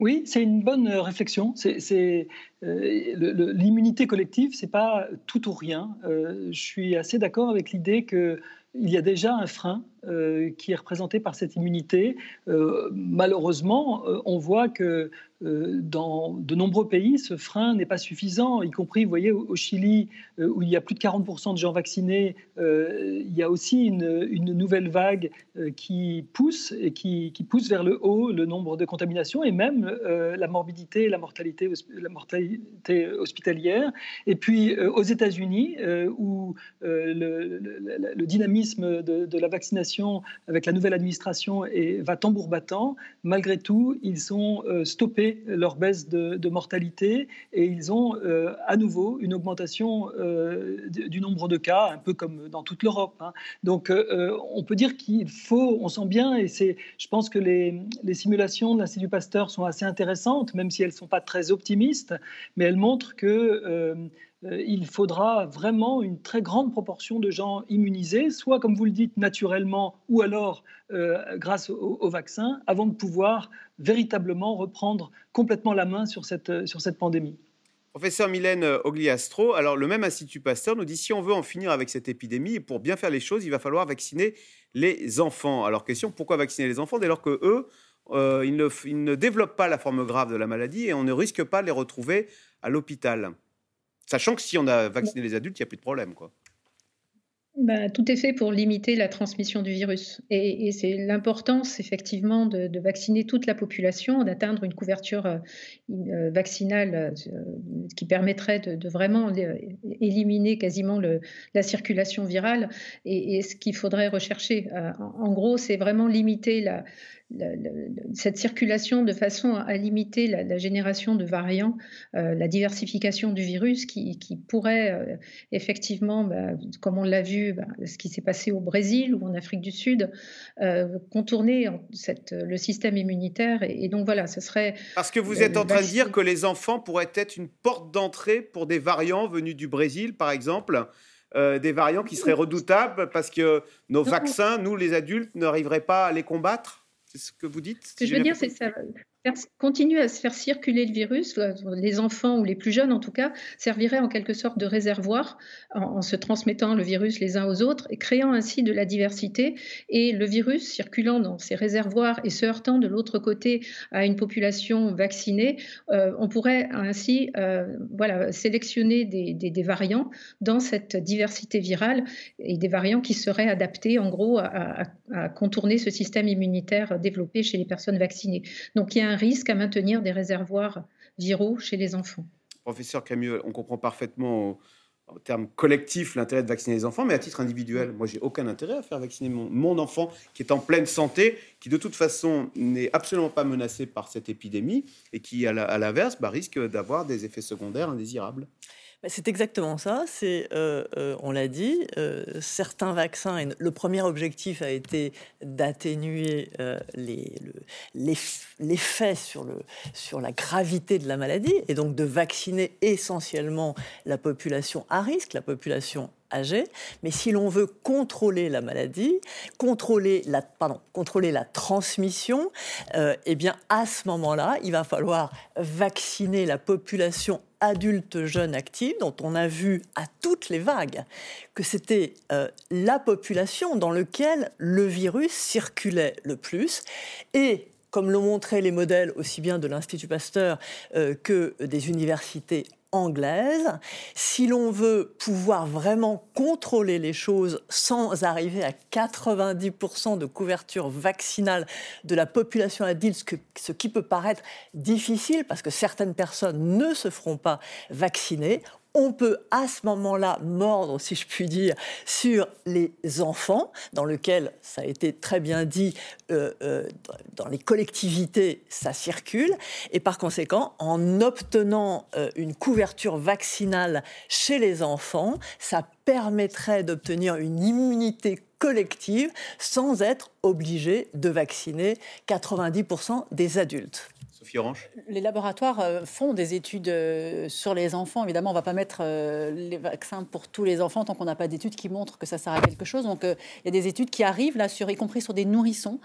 Oui, c'est une bonne euh, réflexion. C'est, euh, l'immunité collective, c'est pas tout ou rien. je suis assez d'accord avec l'idée qu'il y a déjà un frein qui est représenté par cette immunité. malheureusement, on voit que euh, dans de nombreux pays, ce frein n'est pas suffisant, y compris, vous voyez, au Chili, euh, où il y a plus de 40% de gens vaccinés, euh, il y a aussi une, nouvelle vague qui pousse et qui, pousse vers le haut le nombre de contaminations et même la morbidité la mortalité hospitalière. Et puis aux États-Unis, où le, dynamisme de, la vaccination avec la nouvelle administration est, va tambour battant, malgré tout, ils sont stoppés leur baisse de, mortalité et ils ont euh, à nouveau une augmentation euh, du nombre de cas, un peu comme dans toute l'Europe. Hein. Donc euh, on peut dire qu'il faut, on sent bien, et c'est, je pense que les, les simulations de l'Institut Pasteur sont assez intéressantes, même si elles ne sont pas très optimistes, mais elles montrent que euh, il faudra vraiment une très grande proportion de gens immunisés, soit comme vous le dites naturellement, ou alors euh, grâce au, vaccin, avant de pouvoir véritablement reprendre complètement la main sur cette, sur cette pandémie. Professeur Mylène Ogliastro, alors le même Institut Pasteur nous dit si on veut en finir avec cette épidémie, pour bien faire les choses, il va falloir vacciner les enfants. Alors question, pourquoi vacciner les enfants dès lors que eux, euh, ils, ne, ils ne développent pas la forme grave de la maladie et on ne risque pas de les retrouver à l'hôpital? Sachant que si on a vacciné les adultes, il n'y a plus de problème. Quoi. Bah, tout est fait pour limiter la transmission du virus. Et, c'est l'importance, effectivement, de, vacciner toute la population, d'atteindre une couverture euh, euh, vaccinale euh, qui permettrait de, vraiment éliminer quasiment le, la circulation virale. Et, et ce qu'il faudrait rechercher, en gros, c'est vraiment limiter la, cette circulation de façon à limiter la, génération de variants, euh, la diversification du virus qui, pourrait euh, effectivement, bah, comme on l'a vu, bah, ce qui s'est passé au Brésil ou en Afrique du Sud, euh, contourner cette, le système immunitaire. Et, donc voilà, ce serait... Parce que vous êtes en train de dire que les enfants pourraient être une porte d'entrée pour des variants venus du Brésil, par exemple des variants qui seraient redoutables parce que nos vaccins, nous les adultes, n'arriveraient pas à les combattre? C'est ce que vous dites Ce que je veux dire, c'est ça continuer à se faire circuler le virus, euh, les enfants ou les plus jeunes en tout cas, servirait en quelque sorte de réservoir en, se transmettant le virus les uns aux autres et créant ainsi de la diversité. Et le virus circulant dans ces réservoirs et se heurtant de l'autre côté à une population vaccinée, euh, on pourrait ainsi euh, voilà, sélectionner des, des, variants dans cette diversité virale et des variants qui seraient adaptés en gros à, à contourner ce système immunitaire développé chez les personnes vaccinées. Donc il y a un risque à maintenir des réservoirs viraux chez les enfants. Professeur Camus, on comprend parfaitement en termes collectifs l'intérêt de vacciner les enfants, mais à titre individuel, moi j'ai aucun intérêt à faire vacciner mon, enfant qui est en pleine santé, qui de toute façon n'est absolument pas menacé par cette épidémie et qui à l'inverse bah, risque d'avoir des effets secondaires indésirables. Bah, c'est exactement ça. Euh, euh, on l'a dit, euh, certains vaccins. Le premier objectif a été d'atténuer l'effet sur, le, sur la gravité de la maladie et donc de vacciner essentiellement la population à risque, la population âgée. Mais si l'on veut contrôler la maladie, contrôler la, contrôler la transmission, eh bien à ce moment-là, il va falloir vacciner la population adultes jeunes actifs, dont on a vu à toutes les vagues que c'était euh, la population dans laquelle le virus circulait le plus. Et comme l'ont montré les modèles aussi bien de l'Institut Pasteur euh, que des universités anglaise. Si l'on veut pouvoir vraiment contrôler les choses sans arriver à 90% de couverture vaccinale de la population adulte, ce qui peut paraître difficile parce que certaines personnes ne se feront pas vacciner, on peut à ce moment-là mordre, si je puis dire, sur les enfants, dans lequel, ça a été très bien dit, euh, euh, dans les collectivités, ça circule. Et par conséquent, en obtenant euh, une couverture vaccinale chez les enfants, ça permettrait d'obtenir une immunité collective sans être obligé de vacciner 90% des adultes. Les laboratoires euh, font des études euh, sur les enfants. Évidemment, on ne va pas mettre euh, les vaccins pour tous les enfants tant qu'on n'a pas d'études qui montrent que ça sert à quelque chose. Donc, il y a des études qui arrivent, là, sur, y compris sur des nourrissons.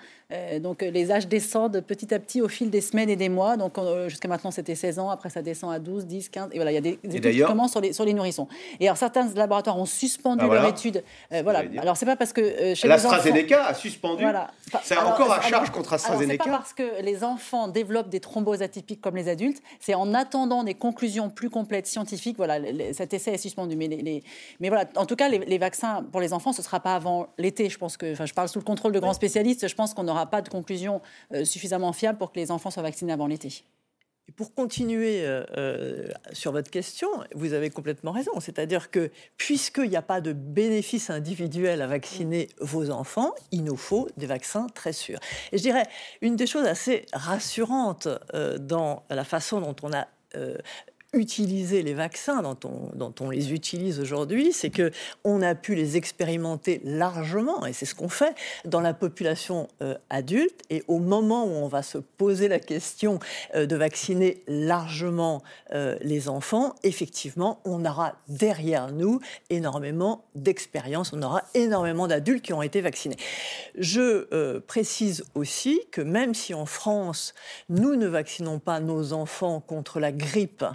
donc, les âges descendent petit à petit au fil des semaines et des mois. Donc, jusqu'à maintenant, c'était 16 ans. Après, ça descend à 12, 10, 15. Et voilà, il y a des, études qui commencent sur les, sur les nourrissons. Et alors, certains laboratoires ont suspendu ah, leur étude. voilà. Alors, c'est pas parce que chez l'AstraZeneca a suspendu. Voilà. C'est encore à charge contre AstraZeneca. C'est pas parce que les enfants développent des thromboses atypiques comme les adultes. C'est en attendant des conclusions plus complètes scientifiques. Voilà, cet essai est suspendu. Mais, les, mais voilà, en tout cas, les, vaccins pour les enfants, ce ne sera pas avant l'été. Je pense que, enfin, je parle sous le contrôle de grands spécialistes. Je pense qu'on n'aura pas de conclusion euh, suffisamment fiable pour que les enfants soient vaccinés avant l'été pour continuer euh, euh, sur votre question, vous avez complètement raison. C'est-à-dire que puisqu'il n'y a pas de bénéfice individuel à vacciner vos enfants, il nous faut des vaccins très sûrs. Et je dirais, une des choses assez rassurantes euh, dans la façon dont on a utiliser les vaccins dont on, les utilise aujourd'hui, c'est que on a pu les expérimenter largement, et c'est ce qu'on fait dans la population euh, adulte. Et au moment où on va se poser la question euh, de vacciner largement euh, les enfants, effectivement, on aura derrière nous énormément d'expérience, on aura énormément d'adultes qui ont été vaccinés. Je précise aussi que même si en France, nous ne vaccinons pas nos enfants contre la grippe,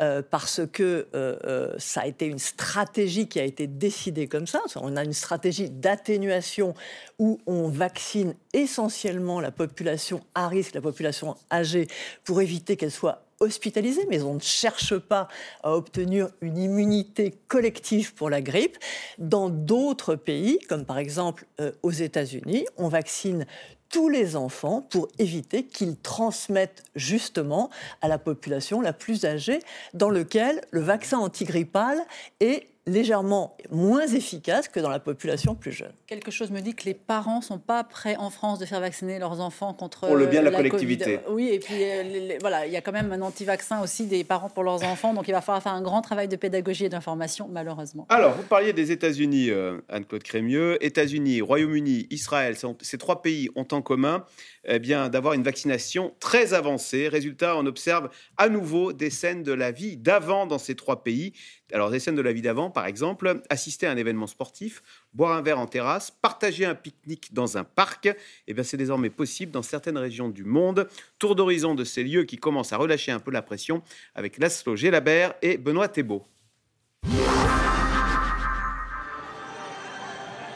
euh, parce que euh, euh, ça a été une stratégie qui a été décidée comme ça. On a une stratégie d'atténuation où on vaccine essentiellement la population à risque, la population âgée, pour éviter qu'elle soit hospitalisée, mais on ne cherche pas à obtenir une immunité collective pour la grippe. Dans d'autres pays, comme par exemple aux États-Unis, on vaccine tous les enfants pour éviter qu'ils transmettent justement à la population la plus âgée dans lequel le vaccin antigrippal est légèrement moins efficace que dans la population plus jeune. Quelque chose me dit que les parents ne sont pas prêts en France de faire vacciner leurs enfants contre pour le bien de la, collectivité. Oui, et puis euh, voilà, il y a quand même un anti-vaccin aussi des parents pour leurs enfants, donc il va falloir faire un grand travail de pédagogie et d'information, malheureusement. Alors, vous parliez des États-Unis, euh, Anne-Claude Crémieux. États-Unis, Royaume-Uni, Israël, ces trois pays ont en commun eh bien, d'avoir une vaccination très avancée. Résultat, on observe à nouveau des scènes de la vie d'avant dans ces trois pays. Alors, des scènes de la vie d'avant, par exemple, assister à un événement sportif, boire un verre en terrasse, partager un pique-nique dans un parc, eh bien, c'est désormais possible dans certaines régions du monde. Tour d'horizon de ces lieux qui commencent à relâcher un peu la pression avec Laszlo Gélabert et Benoît Thébault.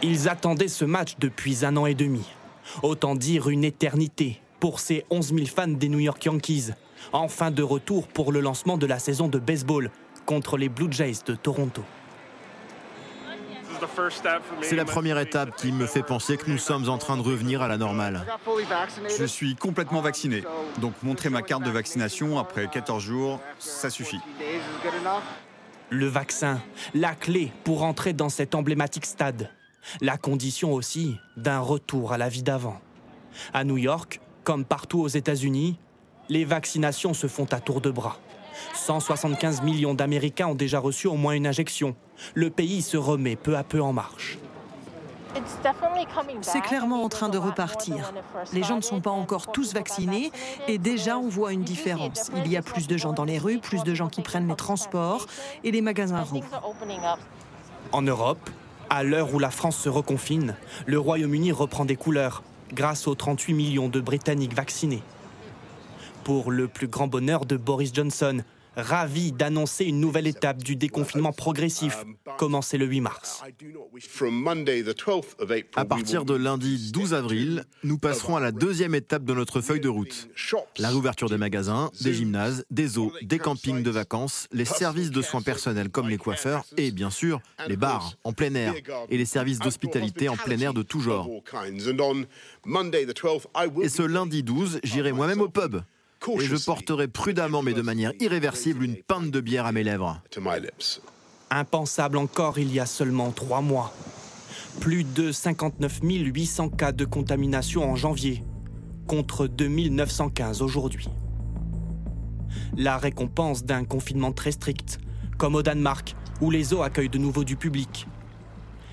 Ils attendaient ce match depuis un an et demi. Autant dire une éternité pour ces 11 000 fans des New York Yankees, enfin de retour pour le lancement de la saison de baseball contre les Blue Jays de Toronto. C'est la première étape qui me fait penser que nous sommes en train de revenir à la normale. Je suis complètement vacciné, donc montrer ma carte de vaccination après 14 jours, ça suffit. Le vaccin, la clé pour entrer dans cet emblématique stade. La condition aussi d'un retour à la vie d'avant. À New York, comme partout aux États-Unis, les vaccinations se font à tour de bras. 175 millions d'Américains ont déjà reçu au moins une injection. Le pays se remet peu à peu en marche. C'est clairement en train de repartir. Les gens ne sont pas encore tous vaccinés et déjà on voit une différence. Il y a plus de gens dans les rues, plus de gens qui prennent les transports et les magasins rouvrent. En Europe, à l'heure où la France se reconfine, le Royaume-Uni reprend des couleurs grâce aux 38 millions de Britanniques vaccinés. Pour le plus grand bonheur de Boris Johnson, ravi d'annoncer une nouvelle étape du déconfinement progressif, commencé le 8 mars. À partir de lundi 12 avril, nous passerons à la deuxième étape de notre feuille de route. La réouverture des magasins, des gymnases, des zoos, des campings de vacances, les services de soins personnels comme les coiffeurs et bien sûr les bars en plein air et les services d'hospitalité en plein air de tout genre. Et ce lundi 12, j'irai moi-même au pub et je porterai prudemment mais de manière irréversible une pinte de bière à mes lèvres. Impensable encore il y a seulement trois mois. Plus de 59 800 cas de contamination en janvier, contre 2915 aujourd'hui. La récompense d'un confinement très strict, comme au Danemark, où les eaux accueillent de nouveau du public.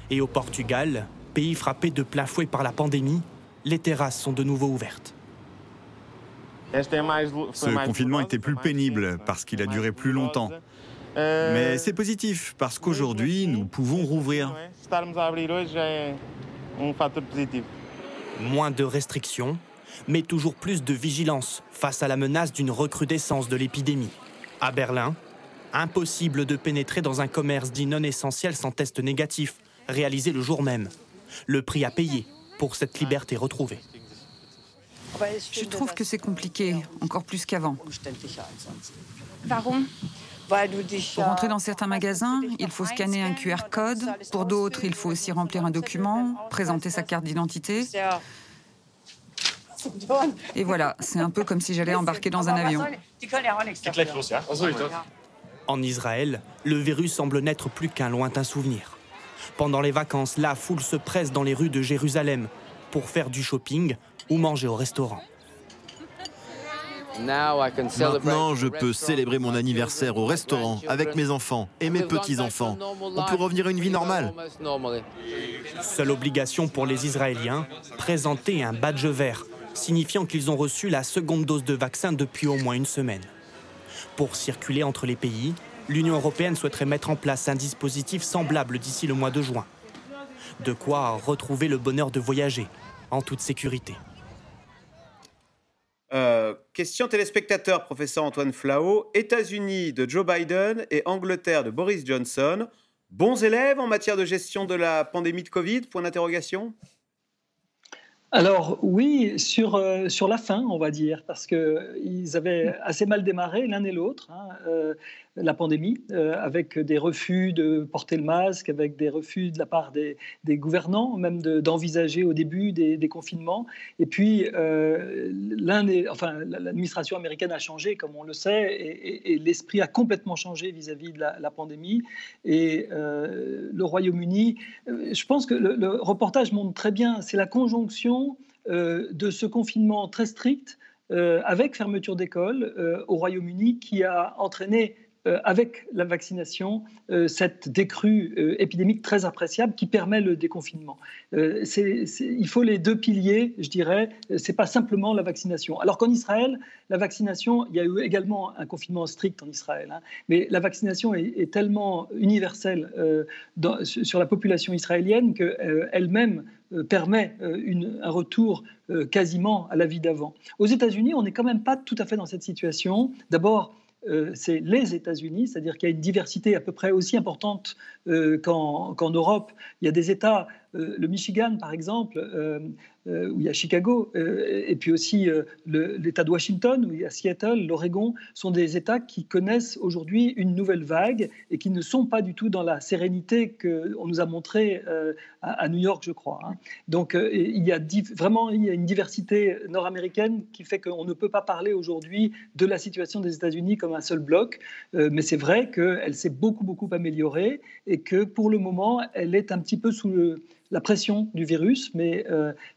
Et au Portugal, pays frappé de plein fouet par la pandémie, les terrasses sont de nouveau ouvertes. Ce confinement était plus pénible parce qu'il a duré plus longtemps. Mais c'est positif parce qu'aujourd'hui, nous pouvons rouvrir. Moins de restrictions, mais toujours plus de vigilance face à la menace d'une recrudescence de l'épidémie. À Berlin, impossible de pénétrer dans un commerce dit non essentiel sans test négatif, réalisé le jour même. Le prix à payer pour cette liberté retrouvée. Je trouve que c'est compliqué, encore plus qu'avant. Pour entrer dans certains magasins, il faut scanner un QR code. Pour d'autres, il faut aussi remplir un document, présenter sa carte d'identité. Et voilà, c'est un peu comme si j'allais embarquer dans un avion. En Israël, le virus semble n'être plus qu'un lointain souvenir. Pendant les vacances, la foule se presse dans les rues de Jérusalem pour faire du shopping ou manger au restaurant. Maintenant, je peux célébrer mon anniversaire au restaurant avec mes enfants et mes petits-enfants. On peut revenir à une vie normale. Seule obligation pour les Israéliens, présenter un badge vert, signifiant qu'ils ont reçu la seconde dose de vaccin depuis au moins une semaine. Pour circuler entre les pays, l'Union européenne souhaiterait mettre en place un dispositif semblable d'ici le mois de juin. De quoi retrouver le bonheur de voyager en toute sécurité. Euh, question téléspectateur, professeur Antoine Flao. États-Unis de Joe Biden et Angleterre de Boris Johnson. Bons élèves en matière de gestion de la pandémie de Covid? Point d'interrogation alors oui, sur, euh, la fin, on va dire, parce qu'ils avaient assez mal démarré l'un et l'autre. Hein, euh, la pandémie, euh, avec des refus de porter le masque, avec des refus de la part des, gouvernants, même d'envisager au début des, confinements. Et puis, euh, enfin, l'administration américaine a changé, comme on le sait, et, l'esprit a complètement changé vis-à-vis de la, pandémie. Et euh, le Royaume-Uni, je pense que le, reportage montre très bien, c'est la conjonction de ce confinement très strict avec fermeture d'école au Royaume-Uni qui a entraîné euh, avec la vaccination euh, cette décrue euh, épidémique très appréciable qui permet le déconfinement. il faut les deux piliers, je dirais. C'est pas simplement la vaccination. Alors qu'en Israël, la vaccination, il y a eu également un confinement strict en Israël, hein, mais la vaccination est, tellement universelle sur la population israélienne qu'elle-même permet un retour quasiment à la vie d'avant. Aux États-Unis, on n'est quand même pas tout à fait dans cette situation. D'abord, euh, c'est les États-Unis, c'est-à-dire qu'il y a une diversité à peu près aussi importante euh, qu'en Europe. Il y a des États, le Michigan par exemple, où il y a Chicago, et puis aussi l'État de Washington, où il y a Seattle, l'Oregon, sont des États qui connaissent aujourd'hui une nouvelle vague et qui ne sont pas du tout dans la sérénité qu'on nous a montrée à, New York, je crois. Hein. Donc il y a vraiment une diversité nord-américaine qui fait qu'on ne peut pas parler aujourd'hui de la situation des États-Unis comme un seul bloc, mais c'est vrai qu'elle s'est beaucoup beaucoup améliorée et que pour le moment, elle est un petit peu sous le, la pression du virus, mais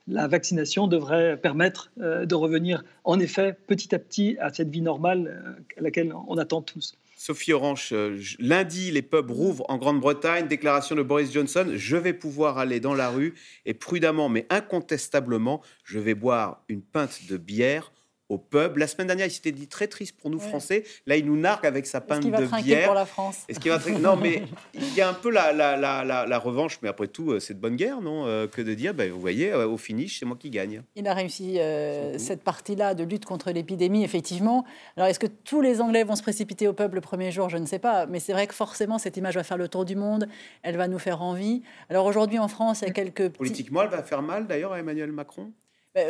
la vaccination devrait permettre de revenir en effet petit à petit à cette vie normale à laquelle on attend tous. Sophie Orange, euh, lundi, les pubs rouvrent en Grande-Bretagne. Déclaration de Boris Johnson je vais pouvoir aller dans la rue et prudemment, mais incontestablement, je vais boire une pinte de bière au pub. La semaine dernière, il s'était dit très triste pour nous Français. Là, il nous nargue avec sa pinte de bière. pour la France Est-ce qu'il va Non, mais il y a un peu la, la, la, la, revanche. Mais après tout, euh, c'est de bonne guerre, non euh, Que de dire, ben, vous voyez, euh, au finish, c'est moi qui gagne. Il a réussi cette partie-là de lutte contre l'épidémie, effectivement. Alors, est-ce que tous les Anglais vont se précipiter au pub le premier jour? Je ne sais pas. Mais c'est vrai que forcément, cette image va faire le tour du monde. Elle va nous faire envie. Alors aujourd'hui, en France, il y a quelques... Politiquement, elle va faire mal, d'ailleurs, à Emmanuel Macron?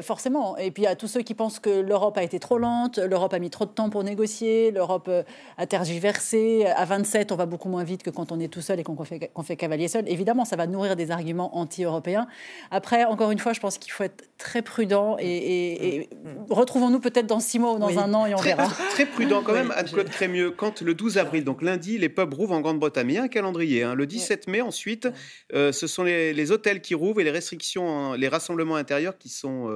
Forcément. Et puis a tous ceux qui pensent que l'Europe a été trop lente, l'Europe a mis trop de temps pour négocier, l'Europe euh, a tergiversé. À 27, on va beaucoup moins vite que quand on est tout seul et qu'on fait, fait, cavalier seul. Évidemment, ça va nourrir des arguments anti-européens. Après, encore une fois, je pense qu'il faut être très prudent et, retrouvons-nous peut-être dans six mois ou dans un an et on très, verra. Très prudent quand même, Anne-Claude Crémieux. Quand le 12 avril, donc lundi, les pubs rouvrent en Grande-Bretagne, il y a un calendrier. Hein. Le 17 mai, ensuite, euh, ce sont les, hôtels qui rouvrent et les restrictions, les rassemblements intérieurs qui sont euh,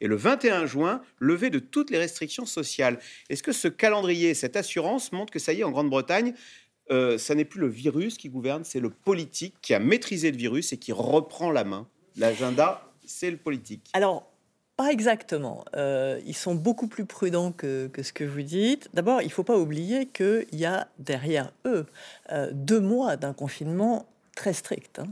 et le 21 juin, levée de toutes les restrictions sociales. Est-ce que ce calendrier, cette assurance montre que ça y est, en Grande-Bretagne, euh, ça n'est plus le virus qui gouverne, c'est le politique qui a maîtrisé le virus et qui reprend la main? L'agenda, c'est le politique. Alors, pas exactement. Euh, ils sont beaucoup plus prudents que, ce que vous dites. D'abord, il ne faut pas oublier qu'il y a derrière eux euh, deux mois d'un confinement très strict, hein.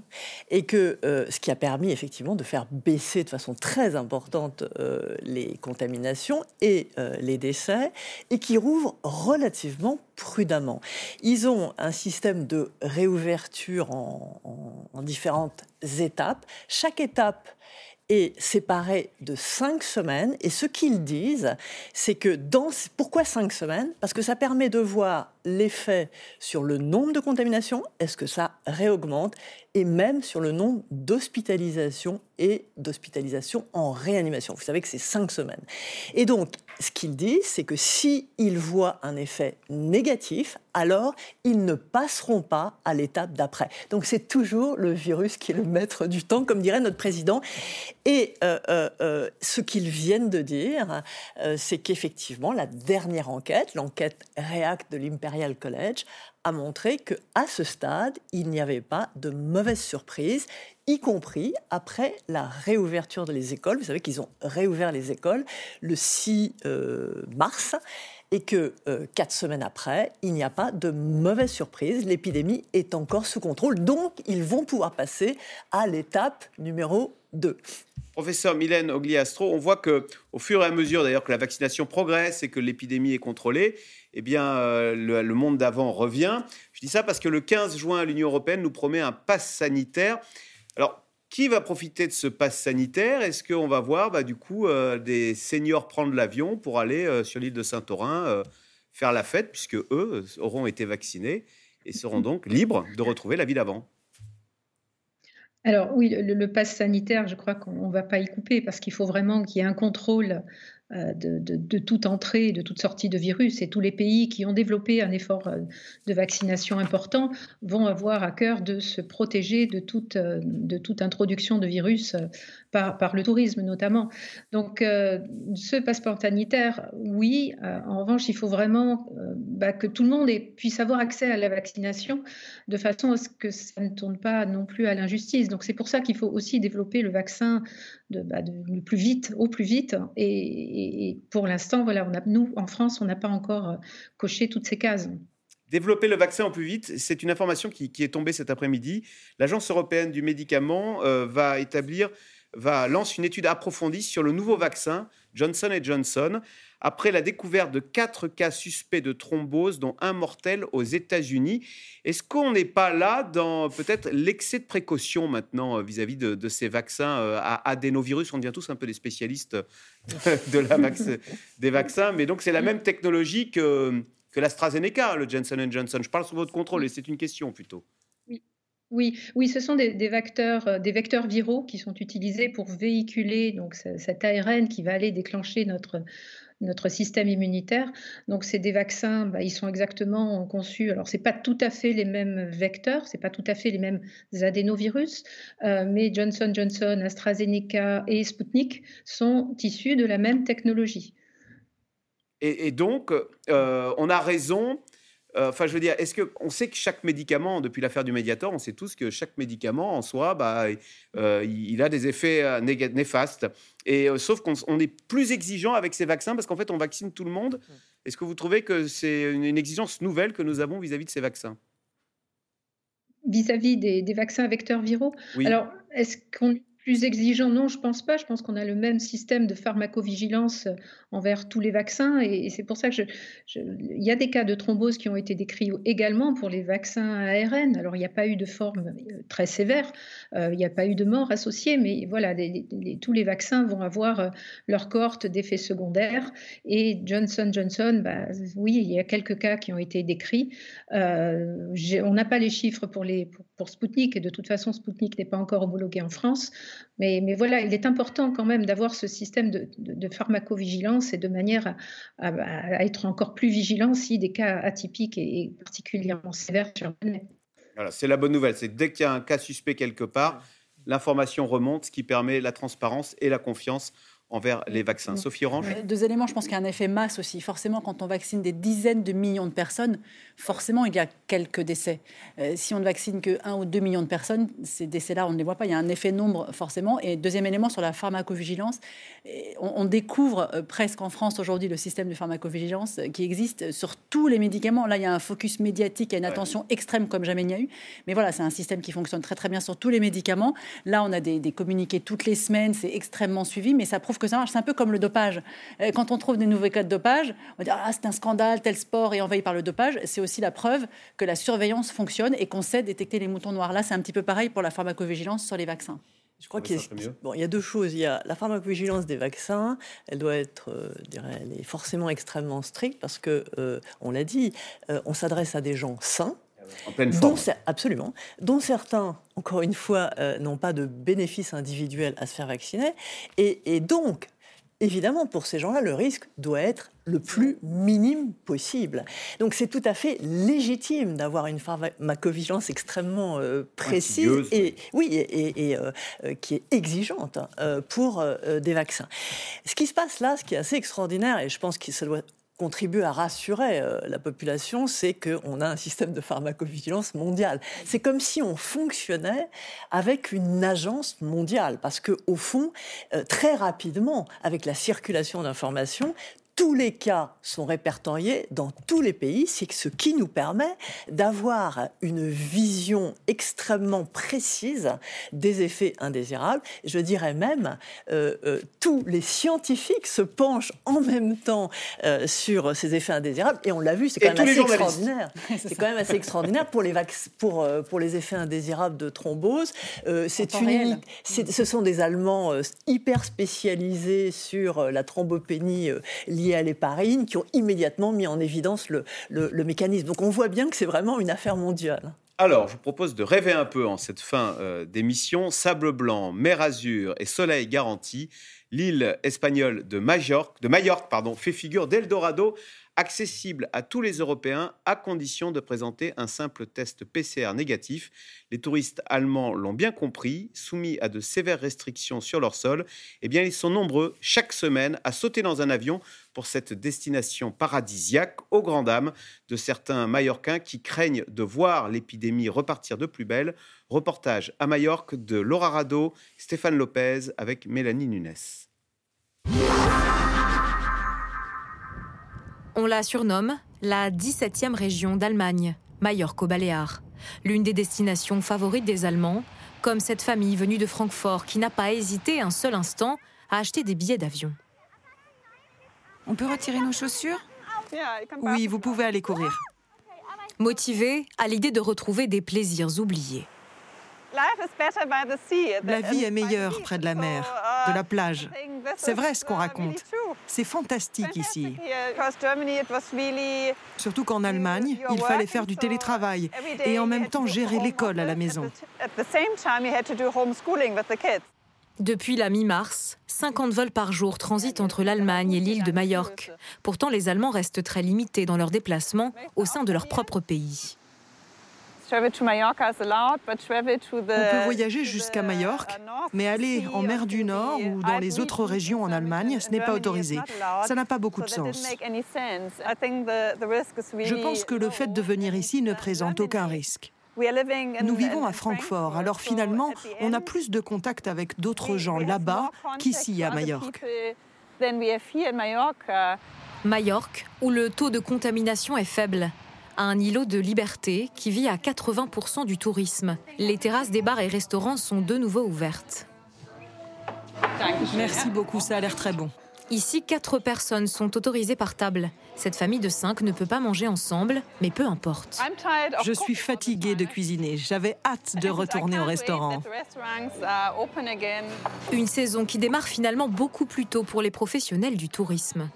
et que euh, ce qui a permis effectivement de faire baisser de façon très importante euh, les contaminations et euh, les décès, et qui rouvre relativement prudemment. Ils ont un système de réouverture en, en différentes étapes. Chaque étape est séparé de cinq semaines. Et ce qu'ils disent, c'est que dans... Pourquoi cinq semaines? Parce que ça permet de voir l'effet sur le nombre de contaminations, est-ce que ça réaugmente, et même sur le nombre d'hospitalisations et d'hospitalisations en réanimation. Vous savez que c'est cinq semaines. Et donc, ce qu'ils disent, c'est que s'ils voient un effet négatif, alors ils ne passeront pas à l'étape d'après. Donc c'est toujours le virus qui est le maître du temps, comme dirait notre président. Et euh, euh, euh, ce qu'ils viennent de dire, c'est qu'effectivement, la dernière enquête, l'enquête REACT de l'Imperial College, a montré que à ce stade, il n'y avait pas de mauvaise surprise, y compris après la réouverture des écoles. Vous savez qu'ils ont réouvert les écoles le 6 euh, mars et que euh, quatre semaines après, il n'y a pas de mauvaise surprise. L'épidémie est encore sous contrôle, donc ils vont pouvoir passer à l'étape numéro 2. Professeur Mylène Ogliastro, on voit que au fur et à mesure d'ailleurs que la vaccination progresse et que l'épidémie est contrôlée, eh bien, euh, le, monde d'avant revient. Je dis ça parce que le 15 juin, l'Union européenne nous promet un pass sanitaire. Alors, qui va profiter de ce pass sanitaire? Est-ce qu'on va voir, bah, du coup, euh, des seniors prendre l'avion pour aller euh, sur l'île de Saint-Orin faire la fête, puisque eux auront été vaccinés et seront donc libres de retrouver la vie d'avant? Alors oui, le, le pass sanitaire, je crois qu'on ne va pas y couper parce qu'il faut vraiment qu'il y ait un contrôle euh, de, toute entrée, de toute sortie de virus. Et tous les pays qui ont développé un effort euh, de vaccination important vont avoir à cœur de se protéger de toute, euh, de toute introduction de virus par, le tourisme notamment. Donc ce passeport sanitaire, oui. en revanche, il faut vraiment bah, que tout le monde puisse avoir accès à la vaccination de façon à ce que ça ne tourne pas non plus à l'injustice. Donc c'est pour ça qu'il faut aussi développer le vaccin de, bah, le plus vite, au plus vite. Et, pour l'instant, voilà, nous, en France, on n'a pas encore euh, coché toutes ces cases. Développer le vaccin au plus vite, c'est une information qui, est tombée cet après-midi. L'Agence européenne du médicament euh, va établir, va lancer une étude approfondie sur le nouveau vaccin Johnson Johnson après la découverte de quatre cas suspects de thrombose, dont un mortel aux États-Unis. Est-ce qu'on n'est pas là dans peut-être l'excès de précaution maintenant euh, vis-à-vis de, ces vaccins euh, à adénovirus On devient tous un peu des spécialistes la des vaccins, mais donc c'est la même technologie que, que l'AstraZeneca, le Johnson Johnson. Je parle sous votre contrôle et c'est une question plutôt. Oui, oui, ce sont des, vecteurs, euh, des vecteurs viraux qui sont utilisés pour véhiculer donc cet ARN qui va aller déclencher notre, notre système immunitaire. Donc, c'est des vaccins, bah, ils sont exactement conçus. Alors, c'est pas tout à fait les mêmes vecteurs, c'est pas tout à fait les mêmes adénovirus, euh, mais Johnson Johnson, AstraZeneca et Sputnik sont issus de la même technologie. Et, donc, euh, on a raison euh, enfin, je veux dire, est-ce qu'on sait que chaque médicament, depuis l'affaire du Mediator, on sait tous que chaque médicament en soi, bah, euh, il a des effets euh, néfastes. Et sauf qu'on est plus exigeant avec ces vaccins parce qu'en fait, on vaccine tout le monde. Est-ce que vous trouvez que c'est une, exigence nouvelle que nous avons vis-à-vis de ces vaccins? Vis-à-vis des, vaccins vecteurs viraux? Alors, est-ce qu'on plus exigeant, non, je pense pas. Je pense qu'on a le même système de pharmacovigilance euh, envers tous les vaccins. Et, c'est pour ça que il y a des cas de thrombose qui ont été décrits également pour les vaccins ARN. Alors, il n'y a pas eu de forme euh, très sévère. Euh, il n'y a pas eu de mort associée. Mais voilà, tous les vaccins vont avoir leur cohorte d'effets secondaires. Et Johnson Johnson, bah, oui, il y a quelques cas qui ont été décrits. on n'a pas les chiffres pour, les, pour, Sputnik. Et de toute façon, Sputnik n'est pas encore homologué en France. Mais, voilà, il est important quand même d'avoir ce système de, pharmacovigilance et de manière à, être encore plus vigilant si des cas atypiques et, particulièrement sévères survenaient. Voilà, c'est la bonne nouvelle. C'est dès qu'il y a un cas suspect quelque part, l'information remonte, ce qui permet la transparence et la confiance envers les vaccins. Sophie Orange Deux éléments, je pense qu'il y a un effet masse aussi. Forcément, quand on vaccine des dizaines de millions de personnes, forcément, il y a quelques décès. Euh, si on ne vaccine que 1 ou 2 millions de personnes, ces décès-là, on ne les voit pas. Il y a un effet nombre, forcément. Et deuxième élément, sur la pharmacovigilance, on, découvre euh, presque en France aujourd'hui le système de pharmacovigilance qui existe sur tous les médicaments. Là, il y a un focus médiatique, il y a une attention extrême comme jamais il n'y a eu. Mais voilà, c'est un système qui fonctionne très très bien sur tous les médicaments. Là, on a des, des communiqués toutes les semaines, c'est extrêmement suivi, mais ça prouve que que ça marche. C'est un peu comme le dopage. Euh, quand on trouve des nouveaux cas de dopage, on va dire ah c'est un scandale, tel sport est envahi par le dopage. C'est aussi la preuve que la surveillance fonctionne et qu'on sait détecter les moutons noirs. Là, c'est un petit peu pareil pour la pharmacovigilance sur les vaccins. Je crois qu'il y, bon, il y a deux choses. Il y a la pharmacovigilance des vaccins. Elle doit être, euh, dirais, elle est forcément extrêmement stricte parce que, euh, on l'a dit, on s'adresse à des gens sains. En pleine forme. absolument. Dont certains encore une fois, euh, n'ont pas de bénéfice individuel à se faire vacciner. Et, donc, évidemment, pour ces gens-là, le risque doit être le plus minime possible. Donc c'est tout à fait légitime d'avoir une pharmacovigilance extrêmement euh, précise et oui et, euh, qui est exigeante hein, pour des vaccins. Ce qui se passe là, ce qui est assez extraordinaire et je pense que ça doit contribue à rassurer euh, la population, c'est qu'on a un système de pharmacovigilance mondial. C'est comme si on fonctionnait avec une agence mondiale, parce que au fond, euh, très rapidement, avec la circulation d'informations, tous les cas sont répertoriés dans tous les pays, c'est ce qui nous permet d'avoir une vision extrêmement précise des effets indésirables. Je dirais même, euh, euh, tous les scientifiques se penchent en même temps euh, sur ces effets indésirables, et on l'a vu, c'est quand, même assez extraordinaire. [laughs] c'est quand même assez extraordinaire pour les, pour, pour les effets indésirables de thrombose. c'est une, ce sont des Allemands hyper spécialisés sur la thrombopénie liée à l'héparine qui ont immédiatement mis en évidence le, le, mécanisme. Donc on voit bien que c'est vraiment une affaire mondiale. Alors, je vous propose de rêver un peu en cette fin euh, d'émission. Sable blanc, mer azur et soleil garanti. L'île espagnole de Majorque, de Majorque pardon, fait figure d'Eldorado accessible à tous les Européens à condition de présenter un simple test PCR négatif. Les touristes allemands l'ont bien compris, soumis à de sévères restrictions sur leur sol, eh bien ils sont nombreux chaque semaine à sauter dans un avion pour cette destination paradisiaque aux grandes dames de certains Mallorquins qui craignent de voir l'épidémie repartir de plus belle. Reportage à Majorque de Laura Rado, Stéphane Lopez avec Mélanie Nunes. On la surnomme la 17e région d'Allemagne, Majorque-Baléares, l'une des destinations favorites des Allemands, comme cette famille venue de Francfort qui n'a pas hésité un seul instant à acheter des billets d'avion. On peut retirer nos chaussures? Oui, vous pouvez aller courir. Motivé à l'idée de retrouver des plaisirs oubliés. La vie est meilleure près de la mer, de la plage. C'est vrai ce qu'on raconte. C'est fantastique ici. Surtout qu'en Allemagne, il fallait faire du télétravail et en même temps gérer l'école à la maison. Depuis la mi-mars, 50 vols par jour transitent entre l'Allemagne et l'île de Majorque. Pourtant, les Allemands restent très limités dans leurs déplacements au sein de leur propre pays. On peut voyager jusqu'à Majorque, mais aller en mer du Nord ou dans les autres régions en Allemagne, ce n'est pas autorisé. Ça n'a pas beaucoup de sens. Je pense que le fait de venir ici ne présente aucun risque. Nous vivons à Francfort, alors finalement, on a plus de contact avec d'autres gens là-bas qu'ici à Majorque. Majorque, où le taux de contamination est faible, un îlot de liberté qui vit à 80% du tourisme. Les terrasses des bars et restaurants sont de nouveau ouvertes. Merci beaucoup, ça a l'air très bon. Ici, quatre personnes sont autorisées par table. Cette famille de cinq ne peut pas manger ensemble, mais peu importe. Je suis fatiguée de cuisiner. J'avais hâte de retourner au restaurant. Une saison qui démarre finalement beaucoup plus tôt pour les professionnels du tourisme.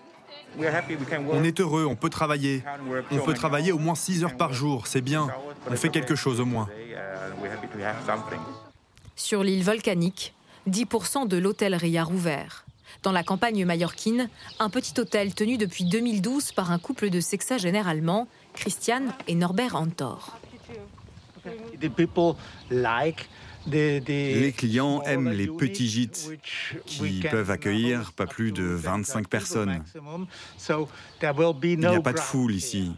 On est heureux, on peut travailler. On peut travailler au moins 6 heures par jour, c'est bien. On fait quelque chose au moins. Sur l'île volcanique, 10% de l'hôtellerie a rouvert. Dans la campagne mallorquine, un petit hôtel tenu depuis 2012 par un couple de sexagénaires allemands, Christian et Norbert Antor. Les clients aiment les petits gîtes qui peuvent accueillir pas plus de 25 personnes. Il n'y a pas de foule ici,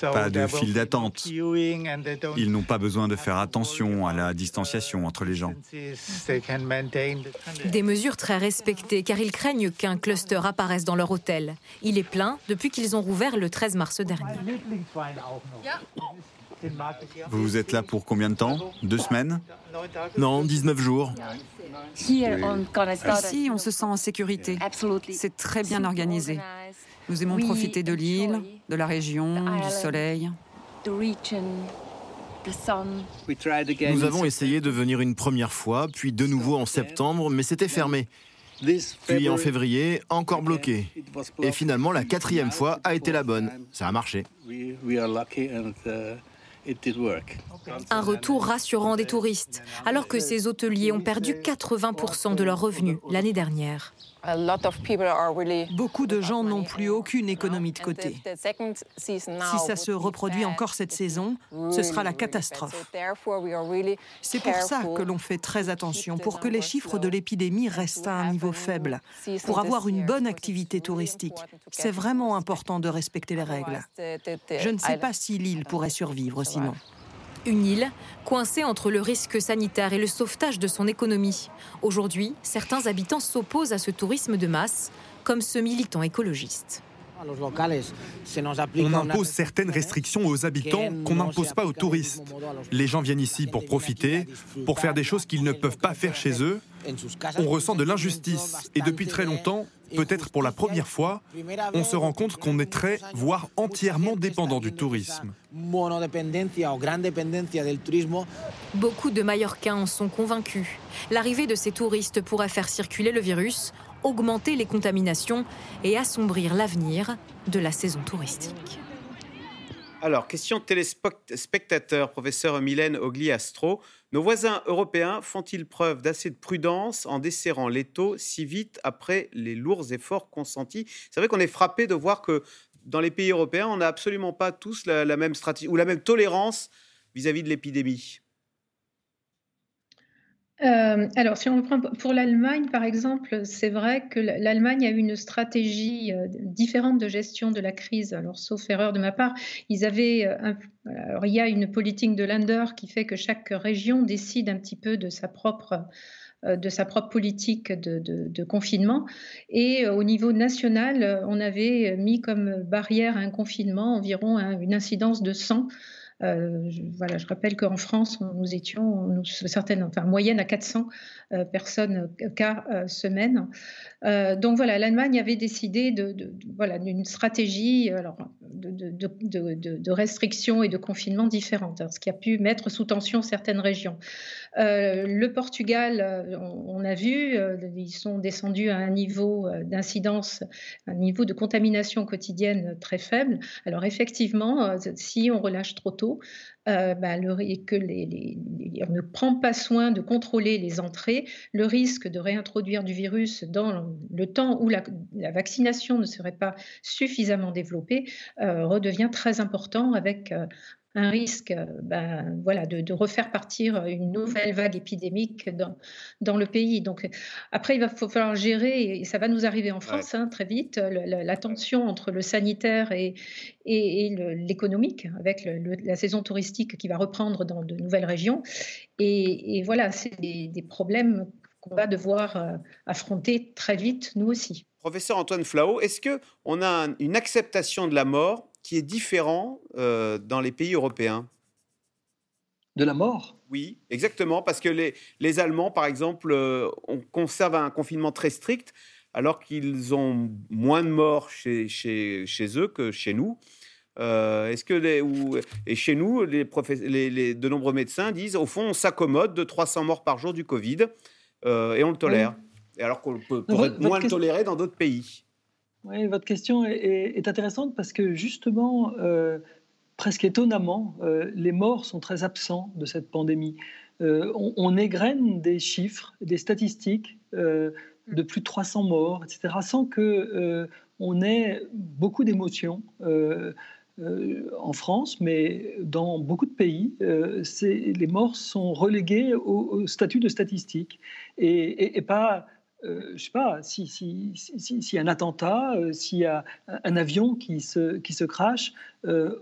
pas de file d'attente. Ils n'ont pas besoin de faire attention à la distanciation entre les gens. Des mesures très respectées car ils craignent qu'un cluster apparaisse dans leur hôtel. Il est plein depuis qu'ils ont rouvert le 13 mars dernier. Vous êtes là pour combien de temps? Deux semaines? Non, 19 jours. Ici, on se sent en sécurité. C'est très bien organisé. Nous aimons profiter de l'île, de la région, du soleil. Nous avons essayé de venir une première fois, puis de nouveau en septembre, mais c'était fermé. Puis en février, encore bloqué. Et finalement, la quatrième fois a été la bonne. Ça a marché. Un retour rassurant des touristes, alors que ces hôteliers ont perdu 80% de leurs revenus l'année dernière. Beaucoup de gens n'ont plus aucune économie de côté. Si ça se reproduit encore cette saison, ce sera la catastrophe. C'est pour ça que l'on fait très attention, pour que les chiffres de l'épidémie restent à un niveau faible, pour avoir une bonne activité touristique. C'est vraiment important de respecter les règles. Je ne sais pas si l'île pourrait survivre sinon. Une île coincée entre le risque sanitaire et le sauvetage de son économie. Aujourd'hui, certains habitants s'opposent à ce tourisme de masse, comme ce militant écologiste. On impose certaines restrictions aux habitants qu'on n'impose pas aux touristes. Les gens viennent ici pour profiter, pour faire des choses qu'ils ne peuvent pas faire chez eux. On ressent de l'injustice et depuis très longtemps, peut-être pour la première fois, on se rend compte qu'on est très, voire entièrement dépendant du tourisme. Beaucoup de Mallorcains en sont convaincus. L'arrivée de ces touristes pourrait faire circuler le virus, augmenter les contaminations et assombrir l'avenir de la saison touristique. Alors, question téléspectateur, professeur Mylène Ogli-Astro. Nos voisins européens font-ils preuve d'assez de prudence en desserrant les taux si vite après les lourds efforts consentis? C'est vrai qu'on est frappé de voir que dans les pays européens, on n'a absolument pas tous la, même stratégie ou la même tolérance vis-à-vis de l'épidémie. Euh, alors, si on prend pour l'Allemagne, par exemple, c'est vrai que l'Allemagne a eu une stratégie euh, différente de gestion de la crise. Alors, sauf erreur de ma part. Euh, il y a une politique de Länder qui fait que chaque région décide un petit peu de sa propre de sa propre politique de, de, confinement. Et au niveau national, on avait mis comme barrière à un confinement environ une incidence de 100 euh, je, voilà, je rappelle qu'en France, nous étions nous, certaines, enfin, moyenne à 400 euh, personnes euh, cas semaine. donc voilà, l'Allemagne avait décidé de, voilà d'une stratégie alors, de, de, restrictions et de confinement différentes, hein, ce qui a pu mettre sous tension certaines régions. Le Portugal, on, a vu, ils sont descendus à un niveau d'incidence, un niveau de contamination quotidienne très faible. Alors effectivement, si on relâche trop tôt, euh, bah, que on ne prend pas soin de contrôler les entrées, le risque de réintroduire du virus dans le temps où la, vaccination ne serait pas suffisamment développée euh, redevient très important avec euh, un risque euh, ben, voilà, de, refaire partir une nouvelle vague épidémique dans, dans le pays. Donc, après, il va falloir gérer, et ça va nous arriver en France hein, très vite, la, tension entre le sanitaire et, et, l'économique, avec la saison touristique qui va reprendre dans de nouvelles régions. Et, voilà, c'est des, des problèmes qu'on va devoir euh, affronter très vite, nous aussi. Professeur Antoine Flao, est-ce qu'on a une acceptation de la mort qui est différent euh, dans les pays européens De la mort? Oui, exactement, parce que les, les Allemands, par exemple, euh, on conserve un confinement très strict, alors qu'ils ont moins de morts chez, chez, chez eux que chez nous. Euh, est-ce que les, ou, et chez nous, les, les, de nombreux médecins disent, au fond, on s'accommode de 300 morts par jour du Covid et on le tolère. Et alors qu'on peut, pourrait moins le tolérer dans d'autres pays. Oui, votre question est, intéressante parce que justement, euh, presque étonnamment, euh, les morts sont très absents de cette pandémie. Euh, on, égrène des chiffres, des statistiques de plus de 300 morts, etc., sans que on ait beaucoup d'émotions. en France, mais dans beaucoup de pays, les morts sont relégués au, statut de statistique et, et pas euh, je sais pas, si, si, a un attentat, euh, s'il y a un avion qui se, qui se crache, euh,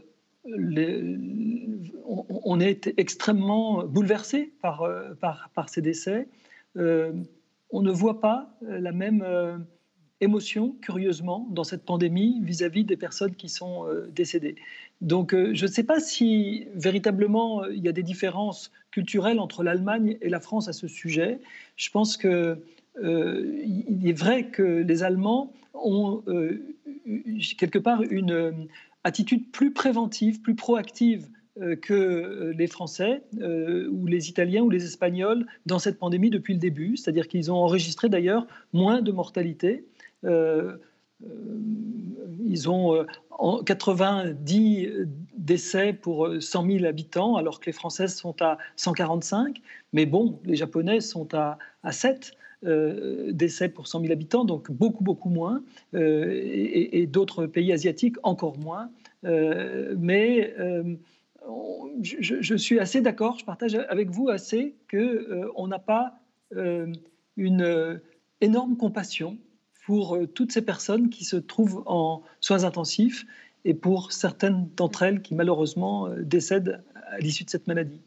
on, est extrêmement bouleversé par, par, par ces décès. on ne voit pas la même émotion, curieusement, dans cette pandémie vis-à-vis des personnes qui sont décédées. Donc je ne sais pas si véritablement il y a des différences culturelles entre l'Allemagne et la France à ce sujet. Je pense que euh, il est vrai que les Allemands ont euh, quelque part une euh, attitude plus préventive, plus proactive que les Français ou les Italiens ou les Espagnols dans cette pandémie depuis le début, c'est-à-dire qu'ils ont enregistré d'ailleurs moins de mortalité. ils ont 90 décès pour 100 000 habitants, alors que les Françaises sont à 145. Mais bon, les Japonais sont à, à 7. Euh, décès pour 100 000 habitants, donc beaucoup, beaucoup moins, euh, et, d'autres pays asiatiques encore moins. Euh, mais je, suis assez d'accord, je partage avec vous assez qu'on on n'a pas une énorme compassion pour toutes ces personnes qui se trouvent en soins intensifs et pour certaines d'entre elles qui malheureusement décèdent à l'issue de cette maladie.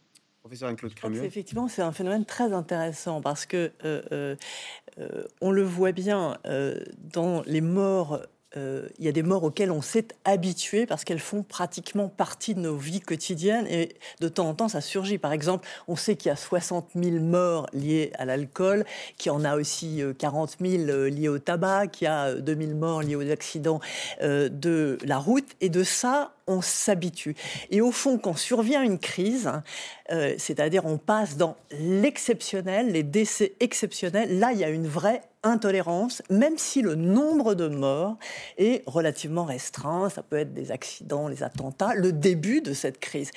Effectivement, c'est un phénomène très intéressant parce que euh, euh, euh, on le voit bien dans les morts euh, il y a des morts auxquelles on s'est habitué parce qu'elles font pratiquement partie de nos vies quotidiennes et de temps en temps ça surgit. Par exemple, on sait qu'il y a 60 000 morts liés à l'alcool, qu'il y en a aussi 40 euh, 000 euh, liés au tabac, qu'il y a 2 000 morts liés aux accidents de la route et de ça on s'habitue. Et au fond, quand survient une crise, c'est-à-dire on passe dans l'exceptionnel, les décès exceptionnels, là il y a une vraie intolérance, même si le nombre de morts est relativement restreint. Ça peut être des accidents, les attentats, le début de cette crise.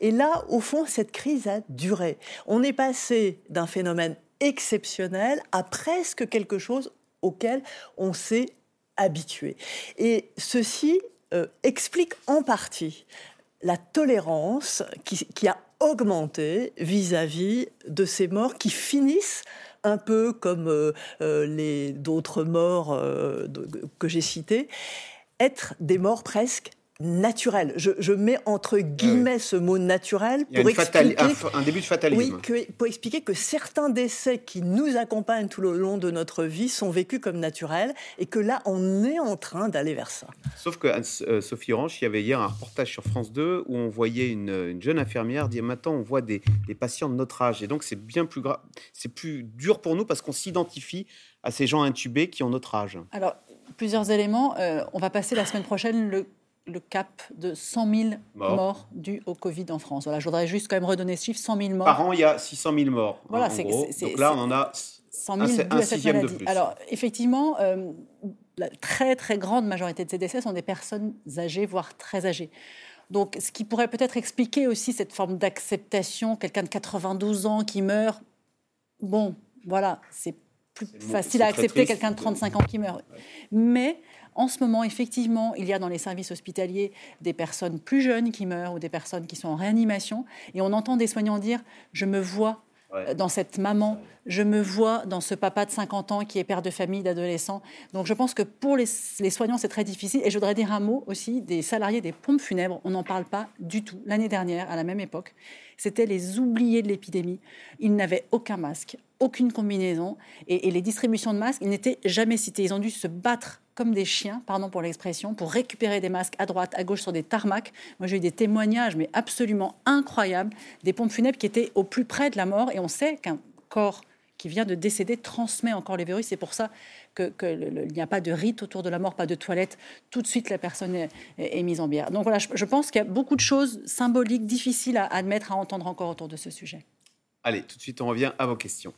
Et là, au fond, cette crise a duré. On est passé d'un phénomène exceptionnel à presque quelque chose auquel on s'est habitué. Et ceci euh, explique en partie la tolérance qui, a augmenté vis-à-vis -vis de ces morts qui finissent un peu comme euh, euh, les d'autres morts que j'ai cités, être des morts presque naturel. Je, mets entre guillemets ce mot naturel pour expliquer un, début de fatalisme. Oui, que, pour expliquer que certains décès qui nous accompagnent tout le long de notre vie sont vécus comme naturels et que là, on est en train d'aller vers ça. Sauf que euh, Sophie Orange, il y avait hier un reportage sur France 2 où on voyait une, jeune infirmière dire maintenant on voit des, des, patients de notre âge et donc c'est bien plus grave, c'est plus dur pour nous parce qu'on s'identifie à ces gens intubés qui ont notre âge. Alors plusieurs éléments. Euh, on va passer la semaine prochaine le le cap de 100 000 morts, dus au Covid en France. Voilà, je voudrais juste quand même redonner ce chiffre 100 000 morts. Par an, il y a 600 000 morts. Voilà, hein, c'est, Donc là, on en a 100 000 un, un sixième de plus. Alors, effectivement, euh, la très très grande majorité de ces décès sont des personnes âgées, voire très âgées. Donc, ce qui pourrait peut-être expliquer aussi cette forme d'acceptation, quelqu'un de 92 ans qui meurt, bon, voilà, c'est plus facile à accepter quelqu'un de 35 ans qui meurt. Mais en ce moment, effectivement, il y a dans les services hospitaliers des personnes plus jeunes qui meurent ou des personnes qui sont en réanimation. Et on entend des soignants dire Je me vois dans cette maman, je me vois dans ce papa de 50 ans qui est père de famille, d'adolescent. Donc je pense que pour les, soignants, c'est très difficile. Et je voudrais dire un mot aussi des salariés des pompes funèbres. On n'en parle pas du tout. L'année dernière, à la même époque, c'était les oubliés de l'épidémie. Ils n'avaient aucun masque, aucune combinaison. Et, et les distributions de masques, ils n'étaient jamais cités. Ils ont dû se battre comme des chiens, pardon pour l'expression, pour récupérer des masques à droite, à gauche sur des tarmacs. Moi, j'ai eu des témoignages, mais absolument incroyables, des pompes funèbres qui étaient au plus près de la mort. Et on sait qu'un corps qui vient de décéder transmet encore les virus. C'est pour ça qu'il n'y a pas de rite autour de la mort, pas de toilette. Tout de suite, la personne est, mise en bière. Donc voilà, je, pense qu'il y a beaucoup de choses symboliques, difficiles à admettre, à entendre encore autour de ce sujet. Allez, tout de suite, on revient à vos questions.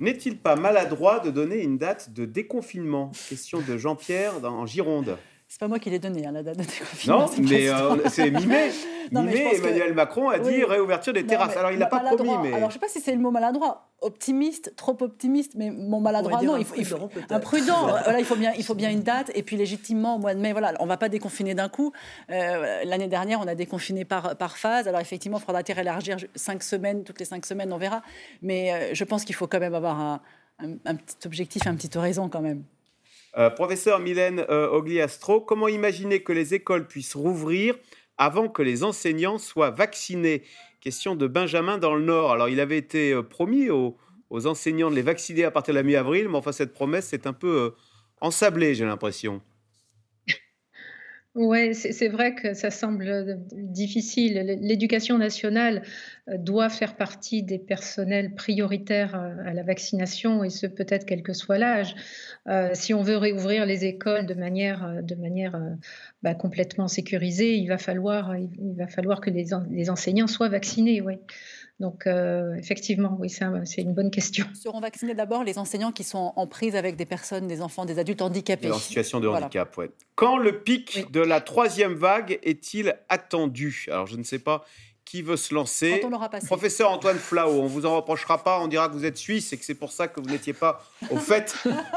N'est-il pas maladroit de donner une date de déconfinement? Question de Jean-Pierre en Gironde. C'est pas moi qui l'ai donné, hein, la date de déconfinement. Non, mais euh, c'est mi-mai. [laughs] mi-mai, Emmanuel Macron a dit réouverture des terrasses. Alors, il n'a pas promis, mais... Alors, je ne sais pas si c'est le mot maladroit. Optimiste, trop optimiste, mais mon maladroit, non. Il faut, prudent, il faut, un prudent. [laughs] voilà, il, faut bien, il faut bien une date. Et puis, légitimement, au mois de mai, voilà, on ne va pas déconfiner d'un coup. Euh, l'année dernière, on a déconfiné par, par phase. Alors, effectivement, il faudra élargir cinq semaines, toutes les cinq semaines, on verra. Mais euh, je pense qu'il faut quand même avoir un, un petit objectif, un petit horizon quand même. Euh, professeur Mylène euh, Ogliastro, comment imaginer que les écoles puissent rouvrir avant que les enseignants soient vaccinés? Question de Benjamin dans le Nord. Alors, il avait été euh, promis aux, enseignants de les vacciner à partir de la mi-avril, mais enfin, cette promesse est un peu ensablée, j'ai l'impression. Oui, c'est vrai que ça semble difficile. L'éducation nationale doit faire partie des personnels prioritaires à la vaccination, et ce peut-être quel que soit l'âge. Euh, si on veut réouvrir les écoles de manière, euh, de manière euh, bah, complètement sécurisée, il va falloir, il va falloir que les, les enseignants soient vaccinés. Oui. Donc, effectivement, oui, c'est une bonne question. [laughs] Seront vaccinés d'abord les enseignants qui sont en prise avec des personnes, des enfants, des adultes handicapés. En situation de handicap, oui. Quand le pic de la troisième vague est-il attendu? Alors, je ne sais pas qui veut se lancer Professeur Antoine Flau, on vous en reprochera pas, on dira que vous êtes suisse et que c'est pour ça que vous n'étiez pas au fait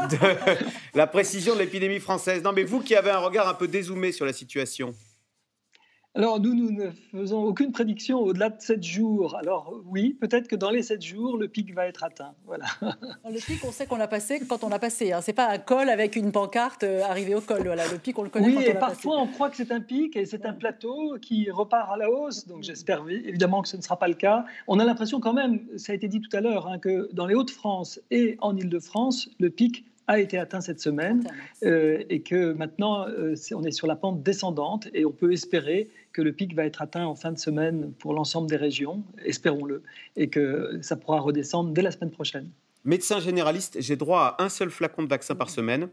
de [laughs] la précision de l'épidémie française. Non, mais vous qui avez un regard un peu dézoomé sur la situation. Alors, nous, nous ne faisons aucune prédiction au-delà de 7 jours. Alors, oui, peut-être que dans les 7 jours, le pic va être atteint. Voilà. Le pic, on sait qu'on l'a passé quand on l'a passé. Hein. Ce n'est pas un col avec une pancarte euh, arrivé au col. Voilà, le pic, on le connaît oui, quand on et parfois, on croit que c'est un pic et c'est un plateau qui repart à la hausse. Donc, j'espère évidemment que ce ne sera pas le cas. On a l'impression quand même, ça a été dit tout à l'heure, hein, que dans les Hauts-de-France et en Île-de-France, le pic a été atteint cette semaine euh, et que maintenant, euh, on est sur la pente descendante et on peut espérer que le pic va être atteint en fin de semaine pour l'ensemble des régions, espérons-le, et que ça pourra redescendre dès la semaine prochaine. Médecin généraliste, j'ai droit à un seul flacon de vaccin par semaine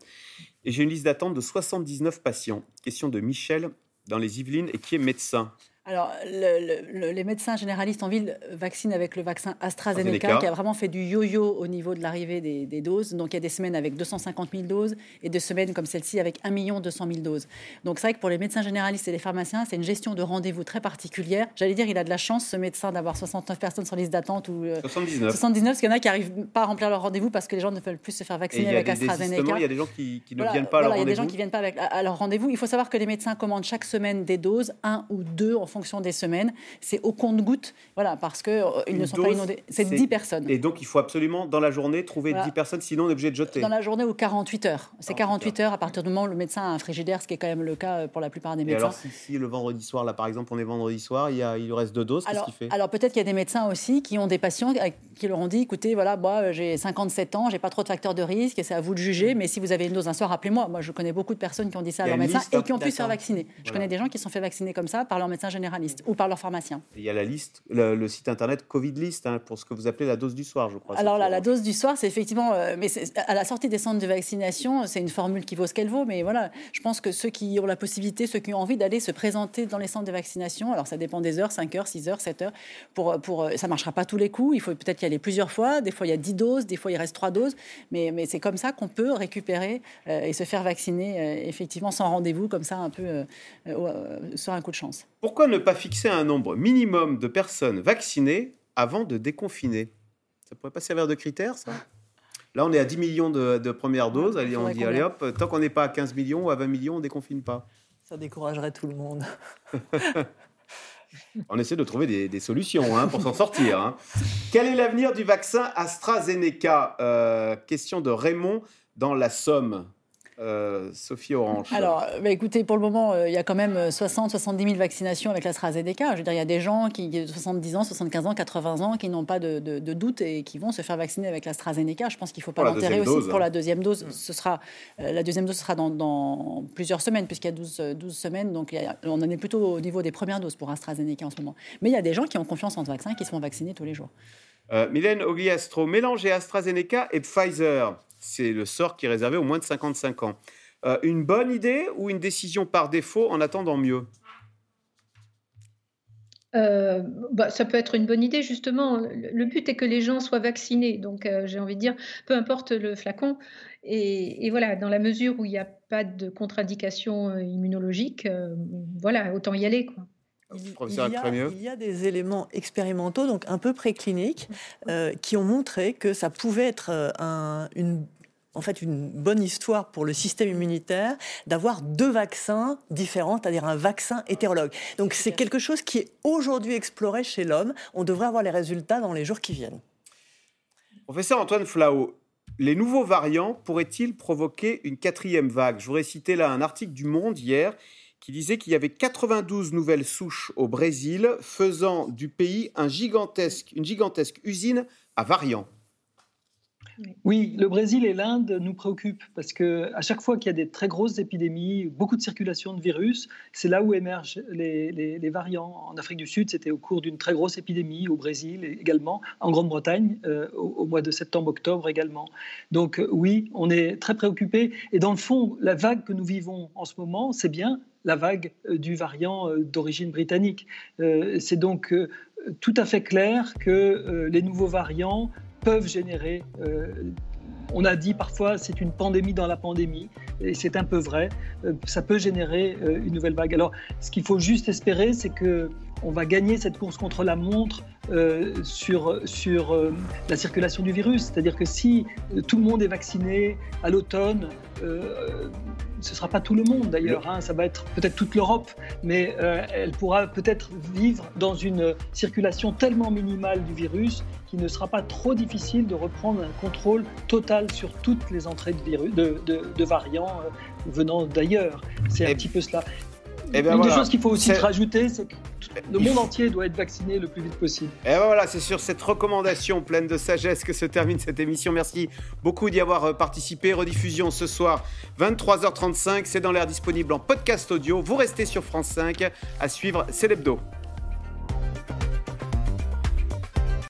et j'ai une liste d'attente de 79 patients. Question de Michel dans les Yvelines et qui est médecin? Alors, les médecins généralistes en ville vaccinent avec le vaccin AstraZeneca, qui a vraiment fait du yo-yo au niveau de l'arrivée des, doses. Donc, il y a des semaines avec 250 000 doses et des semaines comme celle-ci avec 1 200 000 doses. Donc, c'est vrai que pour les médecins généralistes et les pharmaciens, c'est une gestion de rendez-vous très particulière. J'allais dire, il a de la chance, ce médecin, d'avoir 69 personnes sur liste d'attente ou 79. 79, parce qu'il y en a qui n'arrivent pas à remplir leur rendez-vous parce que les gens ne veulent plus se faire vacciner avec AstraZeneca. Il y a des gens qui, ne viennent pas à leur rendez-vous. Il y a des gens qui viennent pas avec, à leur rendez-vous. Il faut savoir que les médecins commandent chaque semaine des doses, un ou deux en fonction des semaines c'est au compte-goutte, voilà, parce qu'ils euh, ne sont pas inondés. C'est 10 personnes. Et donc, il faut absolument, dans la journée, trouver 10 personnes, sinon on est obligé de jeter. Dans la journée ou 48 heures. C'est 48 heures à partir du moment où le médecin a un frigidaire, ce qui est quand même le cas euh, pour la plupart des médecins. Et alors, si, le vendredi soir, là, par exemple, on est vendredi soir, il, y a, il reste deux doses, qu'est-ce qu'il fait? Alors, peut-être qu'il y a des médecins aussi qui ont des patients qui leur ont dit, écoutez, voilà, moi, j'ai 57 ans, j'ai pas trop de facteurs de risque, et c'est à vous de juger, mais si vous avez une dose un soir, appelez-moi. Moi, je connais beaucoup de personnes qui ont dit ça à leur médecin et qui ont pu se faire vacciner. Je connais des gens qui se sont fait vacciner comme ça par leur médecin généraliste généralistes ou par leur pharmacien. Il y a la liste, le, site internet Covid List hein, pour ce que vous appelez la dose du soir, je crois. Alors la dose du soir, c'est effectivement, euh, mais à la sortie des centres de vaccination, c'est une formule qui vaut ce qu'elle vaut, mais voilà, je pense que ceux qui ont la possibilité, ceux qui ont envie d'aller se présenter dans les centres de vaccination, alors ça dépend des heures, 5 heures, 6 heures, 7 heures, pour, pour, ça marchera pas tous les coups, il faut peut-être y aller plusieurs fois, des fois il y a 10 doses, des fois il reste 3 doses, mais, mais c'est comme ça qu'on peut récupérer euh, et se faire vacciner euh, effectivement sans rendez-vous, comme ça un peu sur un coup de chance. Pourquoi ne pas fixer un nombre minimum de personnes vaccinées avant de déconfiner Ça pourrait pas servir de critère, ça? Là, on est à 10 millions de, premières doses. Allez, on dit, allez hop, tant qu'on n'est pas à 15 millions ou à 20 millions, on déconfine pas. Ça découragerait tout le monde. [laughs] on essaie de trouver des, solutions hein, pour s'en sortir. Hein. Quel est l'avenir du vaccin AstraZeneca? Euh, Question de Raymond dans la Somme. Euh, Sophie Orange Alors, bah, écoutez, pour le moment, euh, il y a quand même 60, 70 000 vaccinations avec l'AstraZeneca. Je veux dire, il y a des gens qui, ont 70 ans, 75 ans, 80 ans, qui n'ont pas de, doute et qui vont se faire vacciner avec l'AstraZeneca. Je pense qu'il ne faut pas l'enterrer aussi. Pour la deuxième dose, mm. ce sera, euh, la deuxième dose sera dans, plusieurs semaines, puisqu'il y a 12, 12 semaines. Donc, on en est plutôt au niveau des premières doses pour AstraZeneca en ce moment. Mais il y a des gens qui ont confiance en ce vaccin et qui se font vacciner tous les jours. Mylène Ogliastro, mélanger AstraZeneca et Pfizer c'est le sort qui est réservé aux moins de 55 ans. Euh, une bonne idée ou une décision par défaut en attendant mieux? Euh, bah, ça peut être une bonne idée, justement. Le but est que les gens soient vaccinés. Donc, euh, j'ai envie de dire, peu importe le flacon. Et, voilà, dans la mesure où il n'y a pas de contre-indication immunologique, voilà, autant y aller. Quoi. Il, y a, des éléments expérimentaux, donc un peu précliniques, euh, qui ont montré que ça pouvait être euh, une, en fait une bonne histoire pour le système immunitaire d'avoir deux vaccins différents, c'est-à-dire un vaccin hétérologue. Donc c'est quelque chose qui est aujourd'hui exploré chez l'homme. On devrait avoir les résultats dans les jours qui viennent. Professeur Antoine Flao, les nouveaux variants pourraient-ils provoquer une quatrième vague? Je voudrais citer là un article du Monde hier qui disait qu'il y avait 92 nouvelles souches au Brésil, faisant du pays une gigantesque usine à variants. Oui, le Brésil et l'Inde nous préoccupent parce que à chaque fois qu'il y a des très grosses épidémies, beaucoup de circulation de virus, c'est là où émergent les, variants. En Afrique du Sud, c'était au cours d'une très grosse épidémie, au Brésil également, en Grande-Bretagne, euh, au, mois de septembre-octobre également. Donc euh, oui, on est très préoccupés. Et dans le fond, la vague que nous vivons en ce moment, c'est bien la vague euh, du variant euh, d'origine britannique. Euh, c'est donc tout à fait clair que les nouveaux variants peuvent générer on a dit parfois c'est une pandémie dans la pandémie, et c'est un peu vrai. Ça peut générer une nouvelle vague. Alors, ce qu'il faut juste espérer, c'est que on va gagner cette course contre la montre sur, sur la circulation du virus. C'est-à-dire que si tout le monde est vacciné à l'automne, ce ne sera pas tout le monde d'ailleurs, hein, ça va être peut-être toute l'Europe, mais euh, elle pourra peut-être vivre dans une circulation tellement minimale du virus qu'il ne sera pas trop difficile de reprendre un contrôle total sur toutes les entrées de, virus, de, variants euh, venant d'ailleurs. C'est un petit peu cela. Eh ben Une des choses qu'il faut aussi rajouter, c'est que le monde entier doit être vacciné le plus vite possible. Et ben voilà, c'est sur cette recommandation pleine de sagesse que se termine cette émission. Merci beaucoup d'y avoir euh, participé. Rediffusion ce soir, 23h35. C'est dans l'air disponible en podcast audio. Vous restez sur France 5. À suivre, c'est l'hebdo.